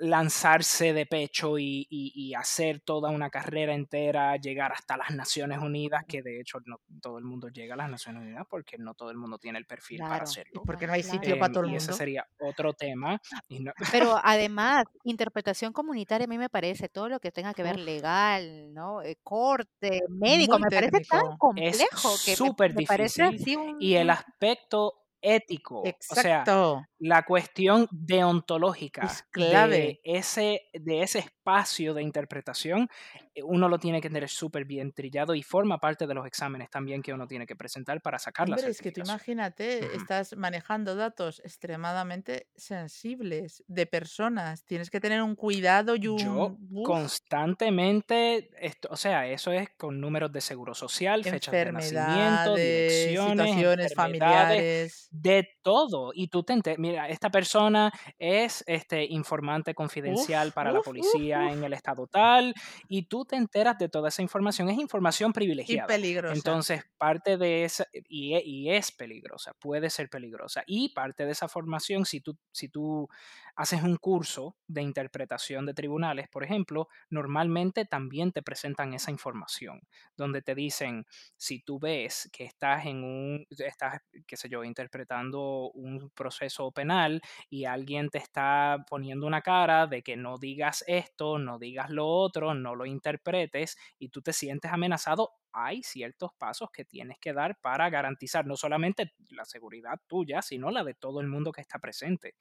lanzarse de pecho y, y- y hacer toda una carrera entera, llegar hasta las Naciones Unidas, que de hecho no todo el mundo llega a las Naciones Unidas porque no todo el mundo tiene el perfil para Claro. Hacerlo. porque no hay Claro. sitio para todo el y ese mundo. sería otro tema. y no- Pero además, interpretación comunitaria a mí me parece todo lo que tenga que ver legal, ¿no? Eh, corte, médico, Muy me parece tan técnico. es complejo que súper parece difícil un, y el aspecto ético, o sea, Exacto. la cuestión Es deontológica clave. de ese, de ese espacio de interpretación, eh, uno lo tiene que tener súper bien trillado y forma parte de los exámenes también que uno tiene que presentar para sacar la Hombre, es que tú imagínate, estás manejando datos extremadamente sensibles de personas. Tienes que tener un cuidado y Yo un... Uf, constantemente, esto, o sea, eso es con números de seguro social, fechas de nacimiento, direcciones, situaciones familiares. De todo. Y tú te enter- mira, esta persona es este informante confidencial Uf, para la uf, policía en el estado tal, y tú te enteras de toda esa información. Es información Y privilegiada. peligrosa. Entonces, parte de esa, y, e- y es peligrosa, puede ser peligrosa. Y parte de esa formación, si tú, si tú haces un curso de interpretación de tribunales, por ejemplo, normalmente también te presentan esa información, donde te dicen, si tú ves que estás en un, estás, qué sé yo, interpretando un proceso penal y alguien te está poniendo una cara de que no digas esto, no digas lo otro, no lo interpretes y tú te sientes amenazado, hay ciertos pasos que tienes que dar para garantizar no solamente la seguridad tuya, sino la de todo el mundo que está presente.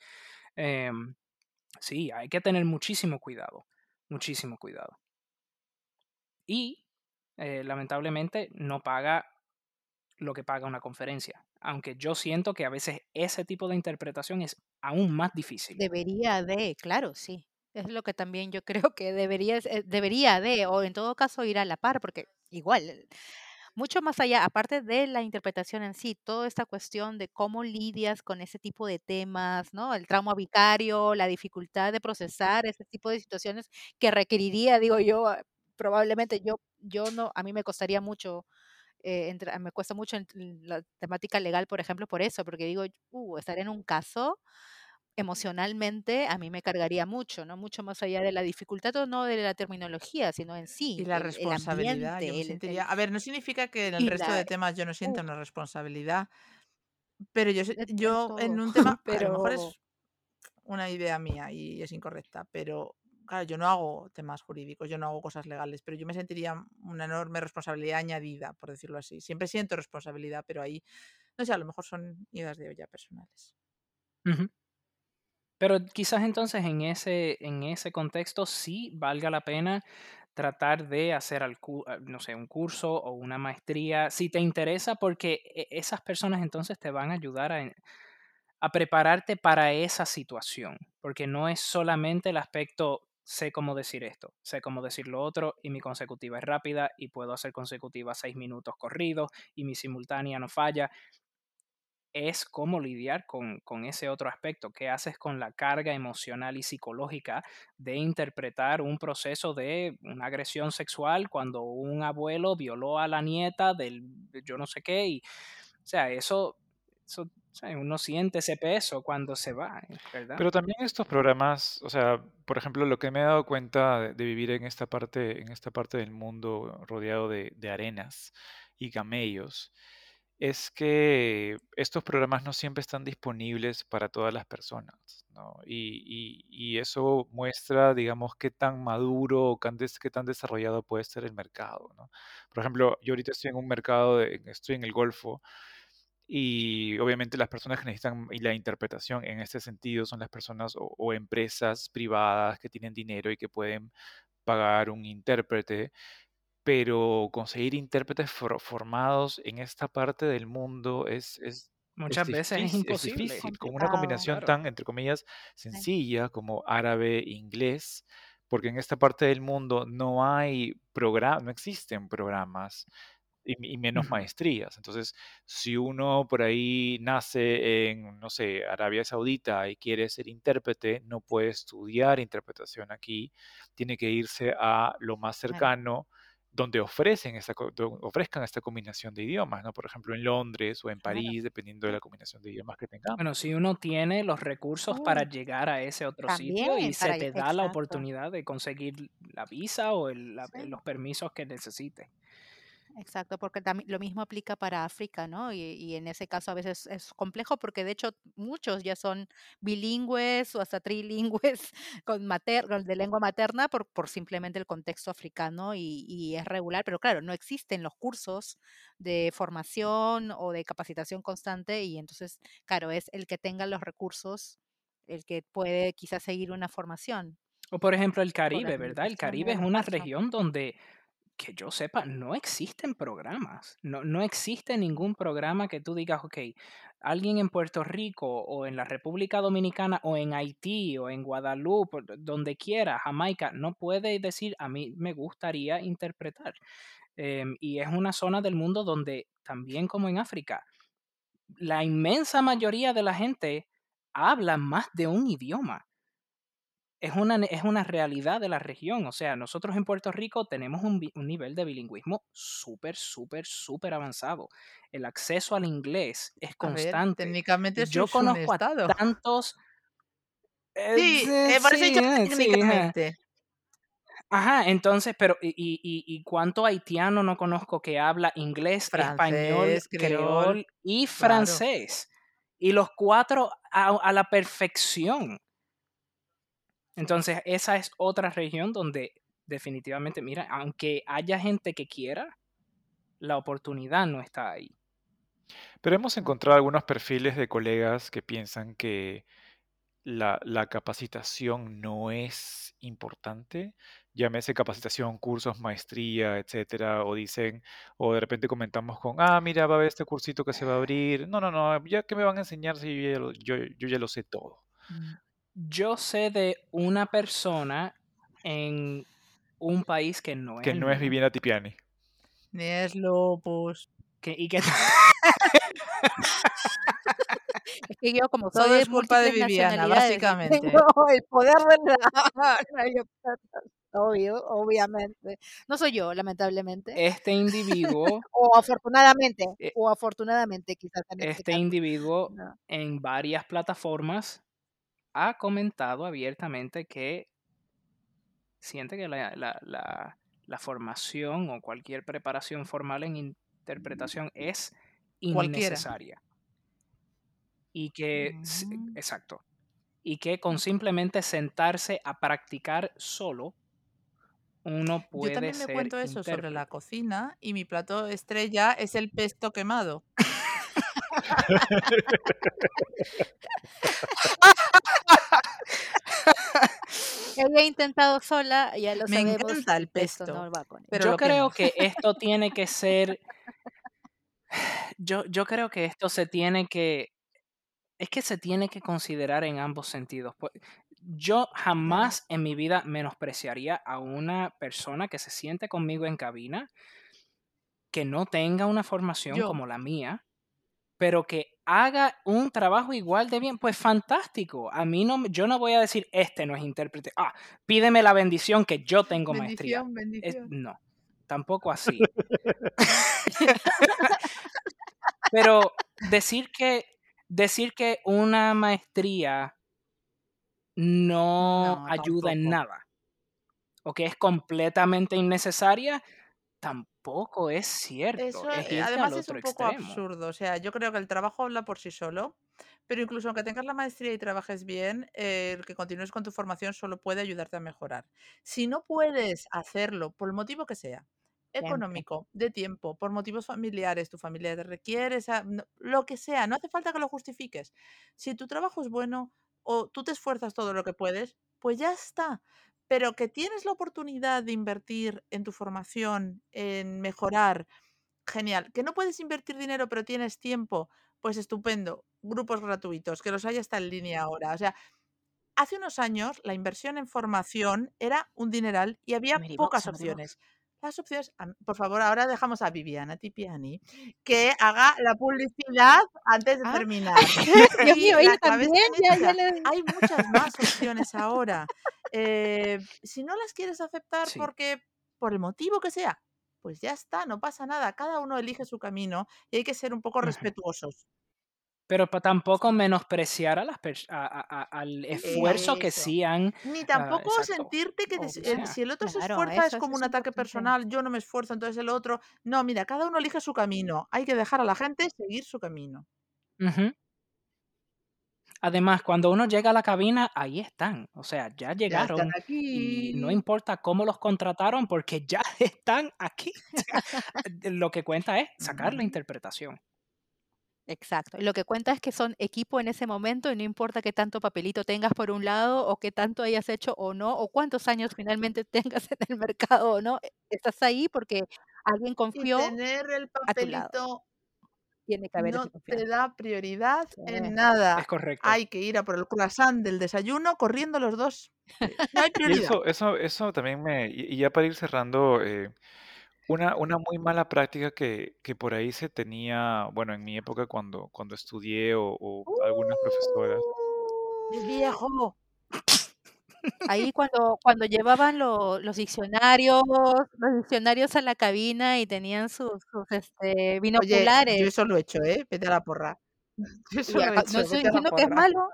Em, sí, hay que tener muchísimo cuidado, muchísimo cuidado. Y eh, lamentablemente no paga lo que paga una conferencia, aunque yo siento que a veces ese tipo de interpretación es aún más difícil. debería de, claro, sí. Es lo que también yo creo que debería, eh, debería de, o en todo caso ir a la par, porque igual, mucho más allá, aparte de la interpretación en sí, toda esta cuestión de cómo lidias con ese tipo de temas, ¿no? El trauma vicario, la dificultad de procesar ese tipo de situaciones que requeriría, digo yo, ah, probablemente yo, yo no, a mí me costaría mucho, eh, entra- me cuesta mucho la temática legal, por ejemplo, por eso, porque digo, uh, estar en un caso emocionalmente a mí me cargaría mucho, ¿no? Mucho más allá de la dificultad o no de la terminología, sino en Y sí, la el, el responsabilidad, yo ambiente, me el, el- sentiría... A ver, no significa que en el y resto la, de temas yo no sienta una responsabilidad, pero yo, yo en un tema, a lo mejor pero es una idea mía y es incorrecta, pero claro, yo no hago temas jurídicos, yo no hago cosas legales, pero yo me sentiría una enorme responsabilidad añadida, por decirlo así. Siempre siento responsabilidad, pero ahí, no sé, a lo mejor son ideas de olla personales. Ujú. Pero quizás entonces en ese, en ese contexto sí valga la pena tratar de hacer, ah, no sé, un curso o una maestría, si te interesa, porque e- esas personas entonces te van a ayudar a, a prepararte para esa situación, porque no es solamente el aspecto, sé cómo decir esto, sé cómo decir lo otro, y mi consecutiva es rápida, y puedo hacer consecutiva seis minutos corridos, y mi simultánea no falla es cómo lidiar con, con ese otro aspecto, qué haces con la carga emocional y psicológica de interpretar un proceso de una agresión sexual cuando un abuelo violó a la nieta del yo no sé qué, y o sea, eso, eso uno siente ese peso cuando se va, ¿verdad? Pero también estos programas, o sea, por ejemplo, lo que me he dado cuenta de, vivir en esta parte, en esta parte del mundo rodeado de, de arenas y camellos, es que estos programas no siempre están disponibles para todas las personas, ¿no? Y, y- eso muestra, digamos, qué tan maduro o qué tan desarrollado puede ser el mercado, ¿no? Por ejemplo, yo ahorita estoy en un mercado, de- estoy en el Golfo y obviamente las personas que necesitan la interpretación en este sentido son las personas o empresas privadas que tienen dinero y que pueden pagar un intérprete, pero conseguir intérpretes for- formados en esta parte del mundo es, es, es Muchas veces es difícil, es imposible, difícil, con una combinación claro. tan, entre comillas, sencilla como árabe inglés, porque en esta parte del mundo no hay programas, no existen programas y, y menos Ujú. maestrías. Entonces, si uno por ahí nace en, no sé, Arabia Saudita y quiere ser intérprete, no puede estudiar interpretación aquí, tiene que irse a lo más cercano donde ofrecen esta, ofrezcan esta combinación de idiomas, ¿no? Por ejemplo, en Londres o en Claro. París, dependiendo de la combinación de idiomas que tengamos. Bueno, si uno tiene los recursos para Uh, llegar a ese otro sitio y se te da la oportunidad de conseguir la visa o el- la- Sí. los permisos que necesites. Exacto, porque también lo mismo aplica para África, ¿no? Y, y en ese caso a veces es complejo porque de hecho muchos ya son bilingües o hasta trilingües con mater, con- de lengua materna por, por simplemente el contexto africano y, y es regular, pero claro, no existen los cursos de formación o de capacitación constante y entonces, claro, es el que tenga los recursos el que puede quizás seguir una formación. O por ejemplo el Caribe, ¿verdad? El Caribe es una región donde, que yo sepa, no existen programas. No, no existe ningún programa que tú digas, ok, alguien en Puerto Rico o en la República Dominicana o en Haití o en Guadalupe, donde quiera, Jamaica, no puede decir, a mí me gustaría interpretar. Em, y es una zona del mundo donde, también como en África, la inmensa mayoría de la gente habla más de un idioma es una, es una realidad de la región. O sea, nosotros en Puerto Rico tenemos un, un nivel de bilingüismo súper, súper, súper avanzado. El acceso al inglés es ver, constante. técnicamente Yo conozco a tantos... eh, Sí, sí, eh, por sí, eh, sí, ajá. técnicamente. Ajá, entonces, pero ¿y, y, y- cuánto haitiano no conozco que habla inglés, español, creol, creol y claro. francés? Y los cuatro a, a la perfección. Entonces, esa es otra región donde definitivamente, mira, aunque haya gente que quiera, la oportunidad no está ahí. Pero hemos Mm. encontrado algunos perfiles de colegas que piensan que la, la capacitación no es importante, llámese capacitación, cursos, maestría, etcétera, o dicen, o de repente comentamos con, ah, mira, va a haber este cursito que se va a abrir. No, no, no, ya que me van a enseñar si yo yo, yo ya lo sé todo. Yo sé de una persona en un país que no es Que no es Viviana Tipiani. Ni es lupus. que, y que Es que yo como Todo soy de es culpa de Viviana, básicamente. tengo el poder de la... Obvio, obviamente. No soy yo, lamentablemente. este individuo, O afortunadamente, eh, o afortunadamente quizás en este este caso. individuo No. en varias plataformas ha comentado abiertamente que siente que la, la- la- la formación o cualquier preparación formal en interpretación es Cualquiera. innecesaria. Y que, Mm. exacto, y que con simplemente sentarse a practicar solo, uno Yo puede también me ser cuento eso sobre la cocina y mi plato estrella es el pesto quemado. Ella ha intentado sola, ya lo Me sabemos, encanta el pesto no va con pero Yo creo que esto tiene que ser, yo, yo creo que esto se tiene que, es que se tiene que considerar en ambos sentidos. Pues, Yo jamás en mi vida menospreciaría a una persona que se siente conmigo en cabina, que no tenga una formación Yo, como la mía, pero que haga un trabajo igual de bien, pues fantástico. A mí no, yo no voy a decir, este no es intérprete. Ah, pídeme la bendición que yo tengo maestría. bendición, Es- bendición. no, tampoco así. Pero decir que, decir que una maestría no No, ayuda en nada o que es completamente innecesaria, tampoco es cierto. Eso, Es al además es otro un poco extremo. absurdo. O sea, yo creo que el trabajo habla por sí solo, pero incluso aunque tengas la maestría y trabajes bien, eh, el que continúes con tu formación solo puede ayudarte a mejorar. Si no puedes hacerlo, por el motivo que sea, económico, de tiempo, por motivos familiares, tu familia te requiere, esa- lo que sea, no hace falta que lo justifiques. Si tu trabajo es bueno o tú te esfuerzas todo lo que puedes, pues ya está. Pero que tienes la oportunidad de invertir en tu formación, en mejorar, genial. Que no puedes invertir dinero, pero tienes tiempo, pues estupendo. Grupos gratuitos, que los hay hasta en línea ahora. O sea, hace unos años la inversión en formación era un dineral y había pocas opciones. Las opciones, por favor, ahora dejamos a Viviana Tipiani que haga la publicidad antes de Ah, terminar. Dios mío, ella también, ya, ya le... Hay muchas más opciones ahora. Eh, si no las quieres aceptar Sí. porque, por el motivo que sea, pues ya está, no pasa nada, cada uno elige su camino y hay que ser un poco respetuosos. Pero pa- tampoco menospreciar a las a- a- a- al esfuerzo que sí han. Ni ah, tampoco sentirte que te- el- si el otro se esfuerza es como es un ataque personal, yo no me esfuerzo, entonces el otro. No, mira, cada uno elige su camino. Hay que dejar a la gente seguir su camino. Además, cuando uno llega a la cabina, ahí están. O sea, ya Ya están llegaron. Y no importa cómo los contrataron, porque ya están aquí. Lo que cuenta es sacar la interpretación. Exacto. Lo que cuenta es que son equipo en ese momento y no importa qué tanto papelito tengas por un lado o qué tanto hayas hecho o no o cuántos años finalmente tengas en el mercado o no. e- Estás ahí porque alguien Y confió tener el a tu lado. papelito Tiene que haber no te confianza. da prioridad Sí. en nada. Es correcto. Hay que ir a por el croissant del desayuno corriendo los dos. No hay Y prioridad. eso, eso, eso también me, y y ya para ir cerrando, eh, una, una muy mala práctica que, que por ahí se tenía, bueno, en mi época cuando, cuando estudié o, o algunas profesoras, ¡Es viejo! Ahí cuando, cuando llevaban lo- los diccionarios, los diccionarios a la cabina y tenían sus, sus este, Oye, yo binoculares. eso lo he hecho, ¿eh? Vete a la porra. Yo eso Y lo he acá- hecho, no estoy vete a la diciendo que es porra. malo,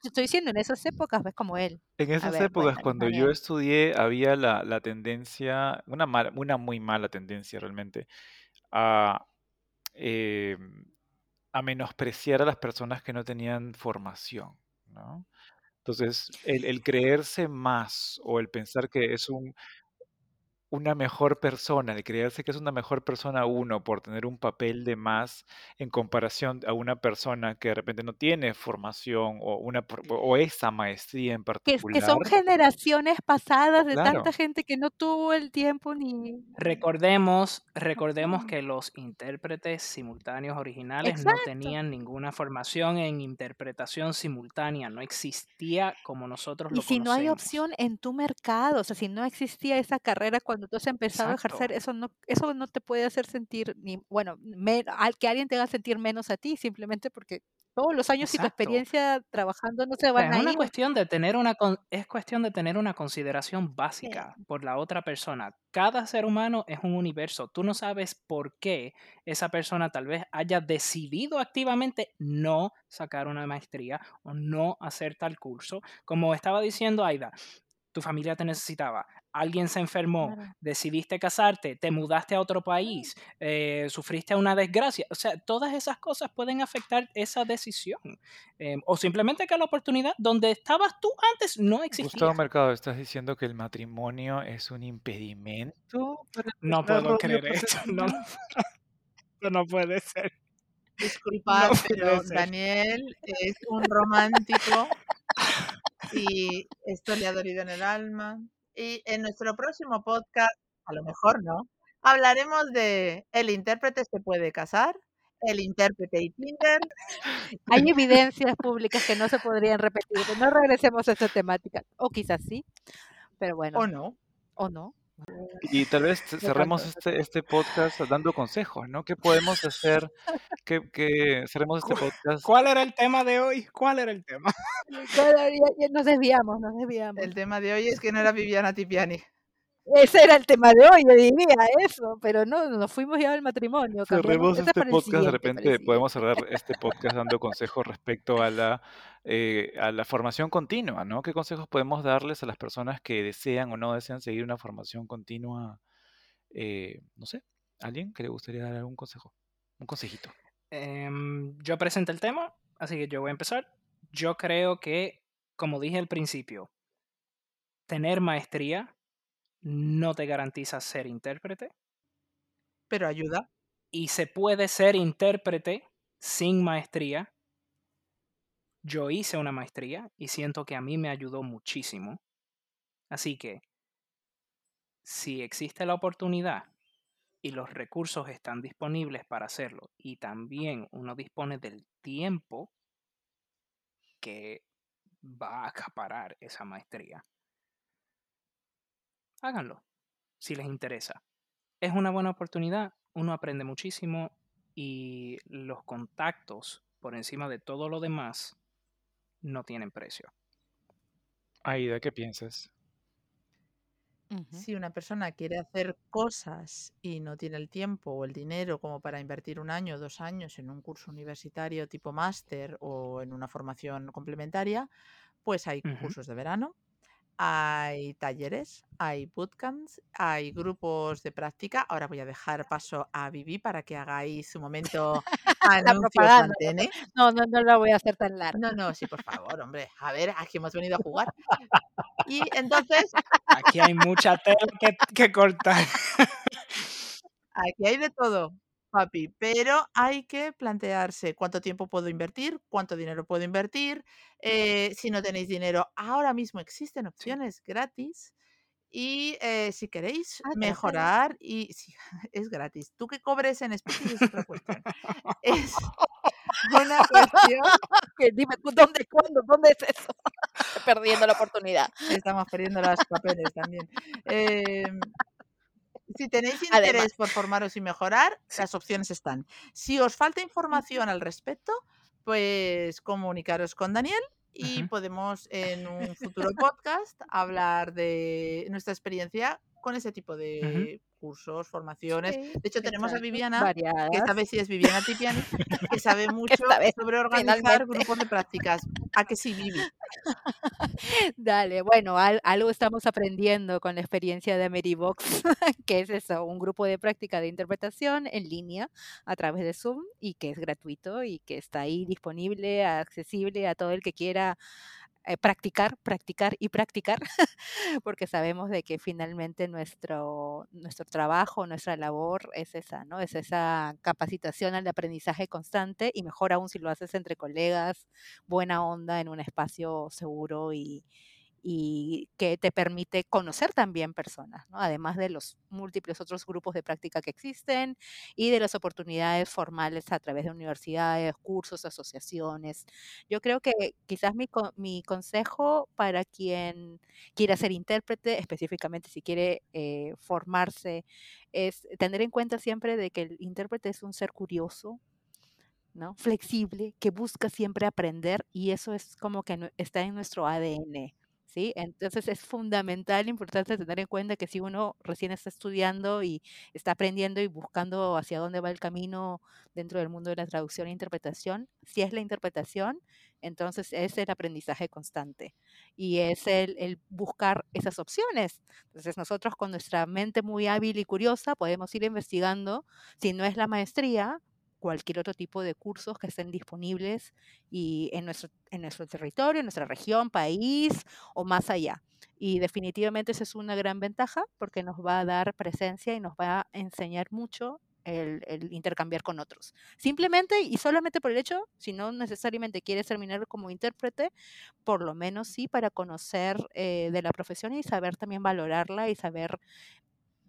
te estoy diciendo, en esas épocas ves como él. en esas ver, épocas cuando yo estudié había la, la tendencia, una, mala- una muy mala tendencia realmente, a, eh, a menospreciar a las personas que no tenían formación, ¿no? Entonces, el, el creerse más o el pensar que es un, una mejor persona, el creerse que es una mejor persona uno por tener un papel de más en comparación a una persona que de repente no tiene formación o, una, o esa maestría en Que, particular. que son generaciones pasadas de Claro. tanta gente que no tuvo el tiempo ni... Recordemos, recordemos que los intérpretes simultáneos originales no Exacto. tenían ninguna formación en interpretación simultánea, no existía como nosotros Y lo si no hay conocemos. opción en tu mercado, o sea, si no existía esa carrera cuando tú has empezado a ejercer, Exacto. eso no, eso no te puede hacer sentir ni, bueno, me- al que alguien te haga sentir menos a ti, simplemente porque todos los años y tu Exacto. experiencia trabajando no se O sea, van es a una ir. cuestión de tener una es cuestión de tener una consideración Sí. básica por la otra persona. Cada ser humano es un universo. Tú no sabes por qué esa persona tal vez haya decidido activamente no sacar una maestría o no hacer tal curso. Como estaba diciendo Aida, tu familia te necesitaba, alguien se enfermó, Claro. decidiste casarte, te mudaste a otro país, eh, sufriste una desgracia. O sea, todas esas cosas pueden afectar esa decisión. Eh, o simplemente que la oportunidad donde estabas tú antes no Gustavo existía. Mercado, ¿estás diciendo que el matrimonio es un impedimento para No puedo creer esto. No, no puede ser. Disculpad, No pero ser. Daniel es un romántico y esto le ha dolido en el alma. Y en nuestro próximo podcast, a lo mejor no, hablaremos de el intérprete se puede casar, el intérprete y Tinder. Hay evidencias públicas que no se podrían repetir, pero no regresemos a esa temática. O quizás sí, pero bueno, ¿O no? o no. Y tal vez cerremos este, este podcast dando consejos, ¿no? ¿Qué podemos hacer? Que, que cerremos este ¿Cu- podcast. ¿Cuál era el tema de hoy? ¿Cuál era el tema? Nos desviamos, nos desviamos. El tema de hoy es que no era Viviana Tipiani. Ese era el tema de hoy, yo diría eso, pero no, nos fuimos ya al matrimonio. Cerremos este podcast, de repente podemos cerrar este podcast dando consejos respecto a la, eh, a la formación continua, ¿no? ¿Qué consejos podemos darles a las personas que desean o no desean seguir una formación continua? Eh, no sé, ¿alguien que le gustaría dar algún consejo? Un consejito. Em, yo presenté el tema, así que yo voy a empezar. Yo creo que, como dije al principio, tener maestría no te garantiza ser intérprete Pero ayuda. y se puede ser intérprete sin maestría. Yo hice una maestría y siento que a mí me ayudó muchísimo. Así que, si existe la oportunidad y los recursos están disponibles para hacerlo y también uno dispone del tiempo que va a acaparar esa maestría, háganlo si les interesa. Es una buena oportunidad, uno aprende muchísimo y los contactos por encima de todo lo demás no tienen precio. Aida, ¿qué piensas? Si una persona quiere hacer cosas y no tiene el tiempo o el dinero como para invertir un año o dos años en un curso universitario tipo máster o en una formación complementaria, pues hay cursos de verano, hay talleres, hay bootcamps, hay grupos de práctica. Ahora voy a dejar paso a Vivi para que hagáis su momento La anuncio propaganda. Pantene. No, no, no la voy a hacer tan larga. No, no, sí, por favor, hombre. A ver, aquí hemos venido a jugar. Y entonces, Aquí hay mucha tela que, que cortar. aquí hay de todo, papi, pero hay que plantearse cuánto tiempo puedo invertir, cuánto dinero puedo invertir. eh, si no tenéis dinero, ahora mismo existen opciones gratis. Y eh, si queréis Ah, mejorar, y sí, es gratis. Tú que cobres en Speaking es otra cuestión. Es una cuestión. Que Dime tú, ¿dónde, cuándo, dónde es eso? Perdiendo la oportunidad. Estamos perdiendo los papeles también. Em, si tenéis Además. interés por formaros y mejorar, las opciones están. Si os falta información al respecto, pues comunicaros con Daniel y podemos en un futuro podcast hablar de nuestra experiencia con ese tipo de cursos, formaciones. Sí, De hecho, tenemos a. Viviana, que esta vez sí es Viviana Tipiani, que sabe mucho sobre organizar finalmente. grupos de prácticas. ¿A que sí, Vivi? Dale, bueno, al- algo estamos aprendiendo con la experiencia de Ameribox, que es eso, un grupo de práctica de interpretación en línea a través de Zoom y que es gratuito y que está ahí disponible, accesible a todo el que quiera eh, practicar, practicar y practicar, porque sabemos de que finalmente nuestro, nuestro trabajo, nuestra labor es esa, ¿no? Es esa capacitación al aprendizaje constante y mejor aún si lo haces entre colegas, buena onda, en un espacio seguro y, y que te permite conocer también personas, además de los múltiples otros grupos de práctica que existen y de las oportunidades formales a través de universidades, cursos, asociaciones. Yo creo que quizás mi, co- mi consejo para quien quiera ser intérprete, específicamente si quiere eh, formarse, es tener en cuenta siempre de que el intérprete es un ser curioso, ¿no? Flexible, que busca siempre aprender y eso es como que está en nuestro ADN, ¿sí? Entonces es fundamental, importante tener en cuenta que si uno recién está estudiando y está aprendiendo y buscando hacia dónde va el camino dentro del mundo de la traducción e interpretación, si es la interpretación, entonces es el aprendizaje constante y es el, el buscar esas opciones. Entonces nosotros con nuestra mente muy hábil y curiosa podemos ir investigando, si no es la maestría, cualquier otro tipo de cursos que estén disponibles y en nuestro, en nuestro territorio, en nuestra región, país o más allá. Y definitivamente esa es una gran ventaja porque nos va a dar presencia y nos va a enseñar mucho el, intercambiar con otros. Simplemente y solamente por el hecho, si no necesariamente quieres terminar como intérprete, por lo menos sí para conocer eh, de la profesión y saber también valorarla y saber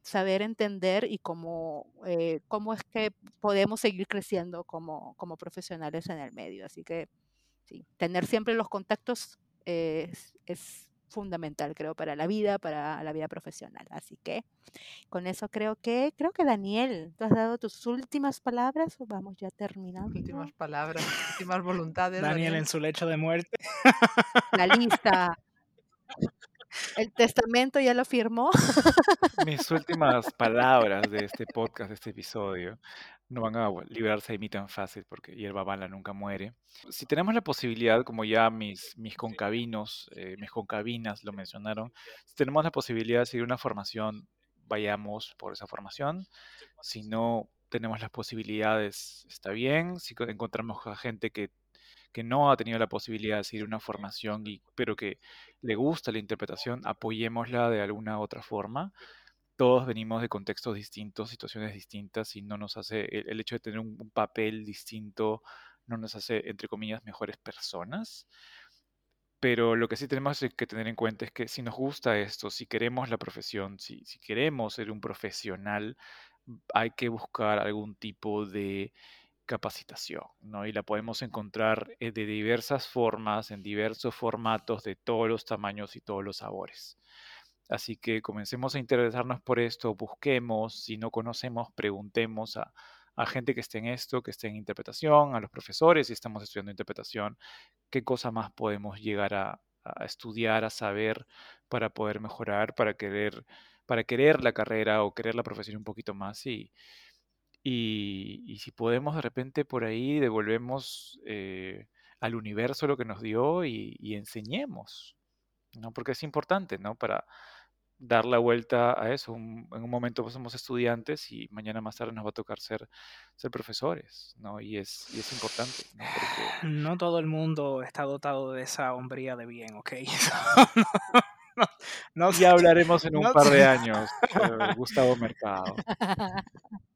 saber entender y cómo, eh, cómo es que podemos seguir creciendo como, como profesionales en el medio. Así que sí, tener siempre los contactos eh, es, es fundamental, creo, para la vida, para la vida profesional. Así que con eso creo que, creo que Daniel, ¿tú has dado tus últimas palabras o vamos ya terminando? Últimas palabras, últimas voluntades. Daniel Daniel. en su lecho de muerte. La lista. El testamento ya lo firmó. Mis últimas palabras de este podcast, de este episodio, no van a librarse de mí tan fácil porque hierba mala nunca muere. Si tenemos la posibilidad, como ya mis, mis concabinos, eh, mis concabinas lo mencionaron, si tenemos la posibilidad de seguir una formación, vayamos por esa formación. Si no tenemos las posibilidades, está bien. Si co- encontramos a gente que, que no ha tenido la posibilidad de seguir una formación, y, pero que le gusta la interpretación, apoyémosla de alguna otra forma todos venimos de contextos distintos, situaciones distintas, y no nos hace, el, hecho de tener un, un papel distinto no nos hace, entre comillas, mejores personas. Pero lo que sí tenemos que tener en cuenta es que si nos gusta esto, si queremos la profesión, si, si queremos ser un profesional, hay que buscar algún tipo de capacitación, ¿no? Y la podemos encontrar eh, de diversas formas, en diversos formatos, de todos los tamaños y todos los sabores. Así que comencemos a interesarnos por esto, busquemos, si no conocemos, preguntemos a, gente que esté en esto, que esté en interpretación, a los profesores si estamos estudiando interpretación, qué cosa más podemos llegar a, a estudiar, a saber para poder mejorar, para querer, para querer la carrera o querer la profesión un poquito más y, y, y si podemos de repente por ahí devolvemos eh, al universo lo que nos dio y, y enseñemos, ¿no? Porque es importante, ¿no? Para dar la vuelta a eso. Un- en un momento pues, somos estudiantes y mañana más tarde nos va a tocar ser, ser profesores, ¿no? Y es, y es importante, ¿no? Porque No todo el mundo está dotado de esa hombría de bien, ¿ok? no, no, ya hablaremos en un par de años, eh, Gustavo Mercado.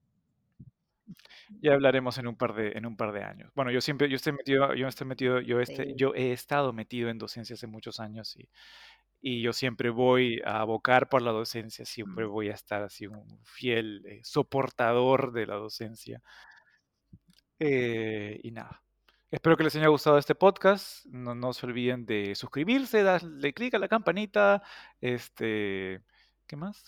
Ya hablaremos en un par de, en un par de años. Bueno, yo siempre, yo estoy metido, yo estoy metido, yo este, Sí. yo he estado metido en docencia hace muchos años y, y yo siempre voy a abocar por la docencia, siempre voy a estar así un fiel eh, soportador de la docencia. Eh, y nada. Espero que les haya gustado este podcast. No, no se olviden de suscribirse, darle clic a la campanita. Este, ¿qué más?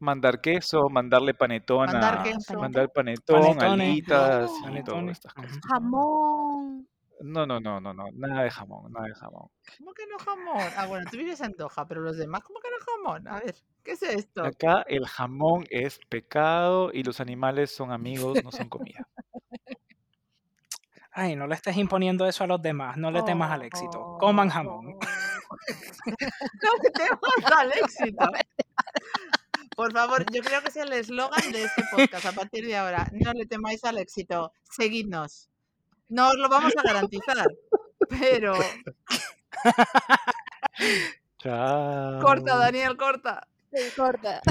Mandar queso, mandarle panetón Mandar a, queso. mandar panetón, Panetones. alitas y todas estas cosas. Jamón. No, no, no, no, no, nada de jamón, nada de jamón. ¿Cómo que no jamón? Ah, bueno, tú vives en Doha, pero los demás, ¿cómo que no jamón? A ver, ¿qué es esto? Acá el jamón es pecado y los animales son amigos, no son comida. Ay, no le estés imponiendo eso a los demás, no le temas al éxito. Coman jamón. No le temas al éxito. Por favor, yo creo que es el eslogan de este podcast a partir de ahora. No le temáis al éxito. Seguidnos. No os lo vamos a garantizar. Pero. Chao. Corta, Daniel, corta. Sí, corta.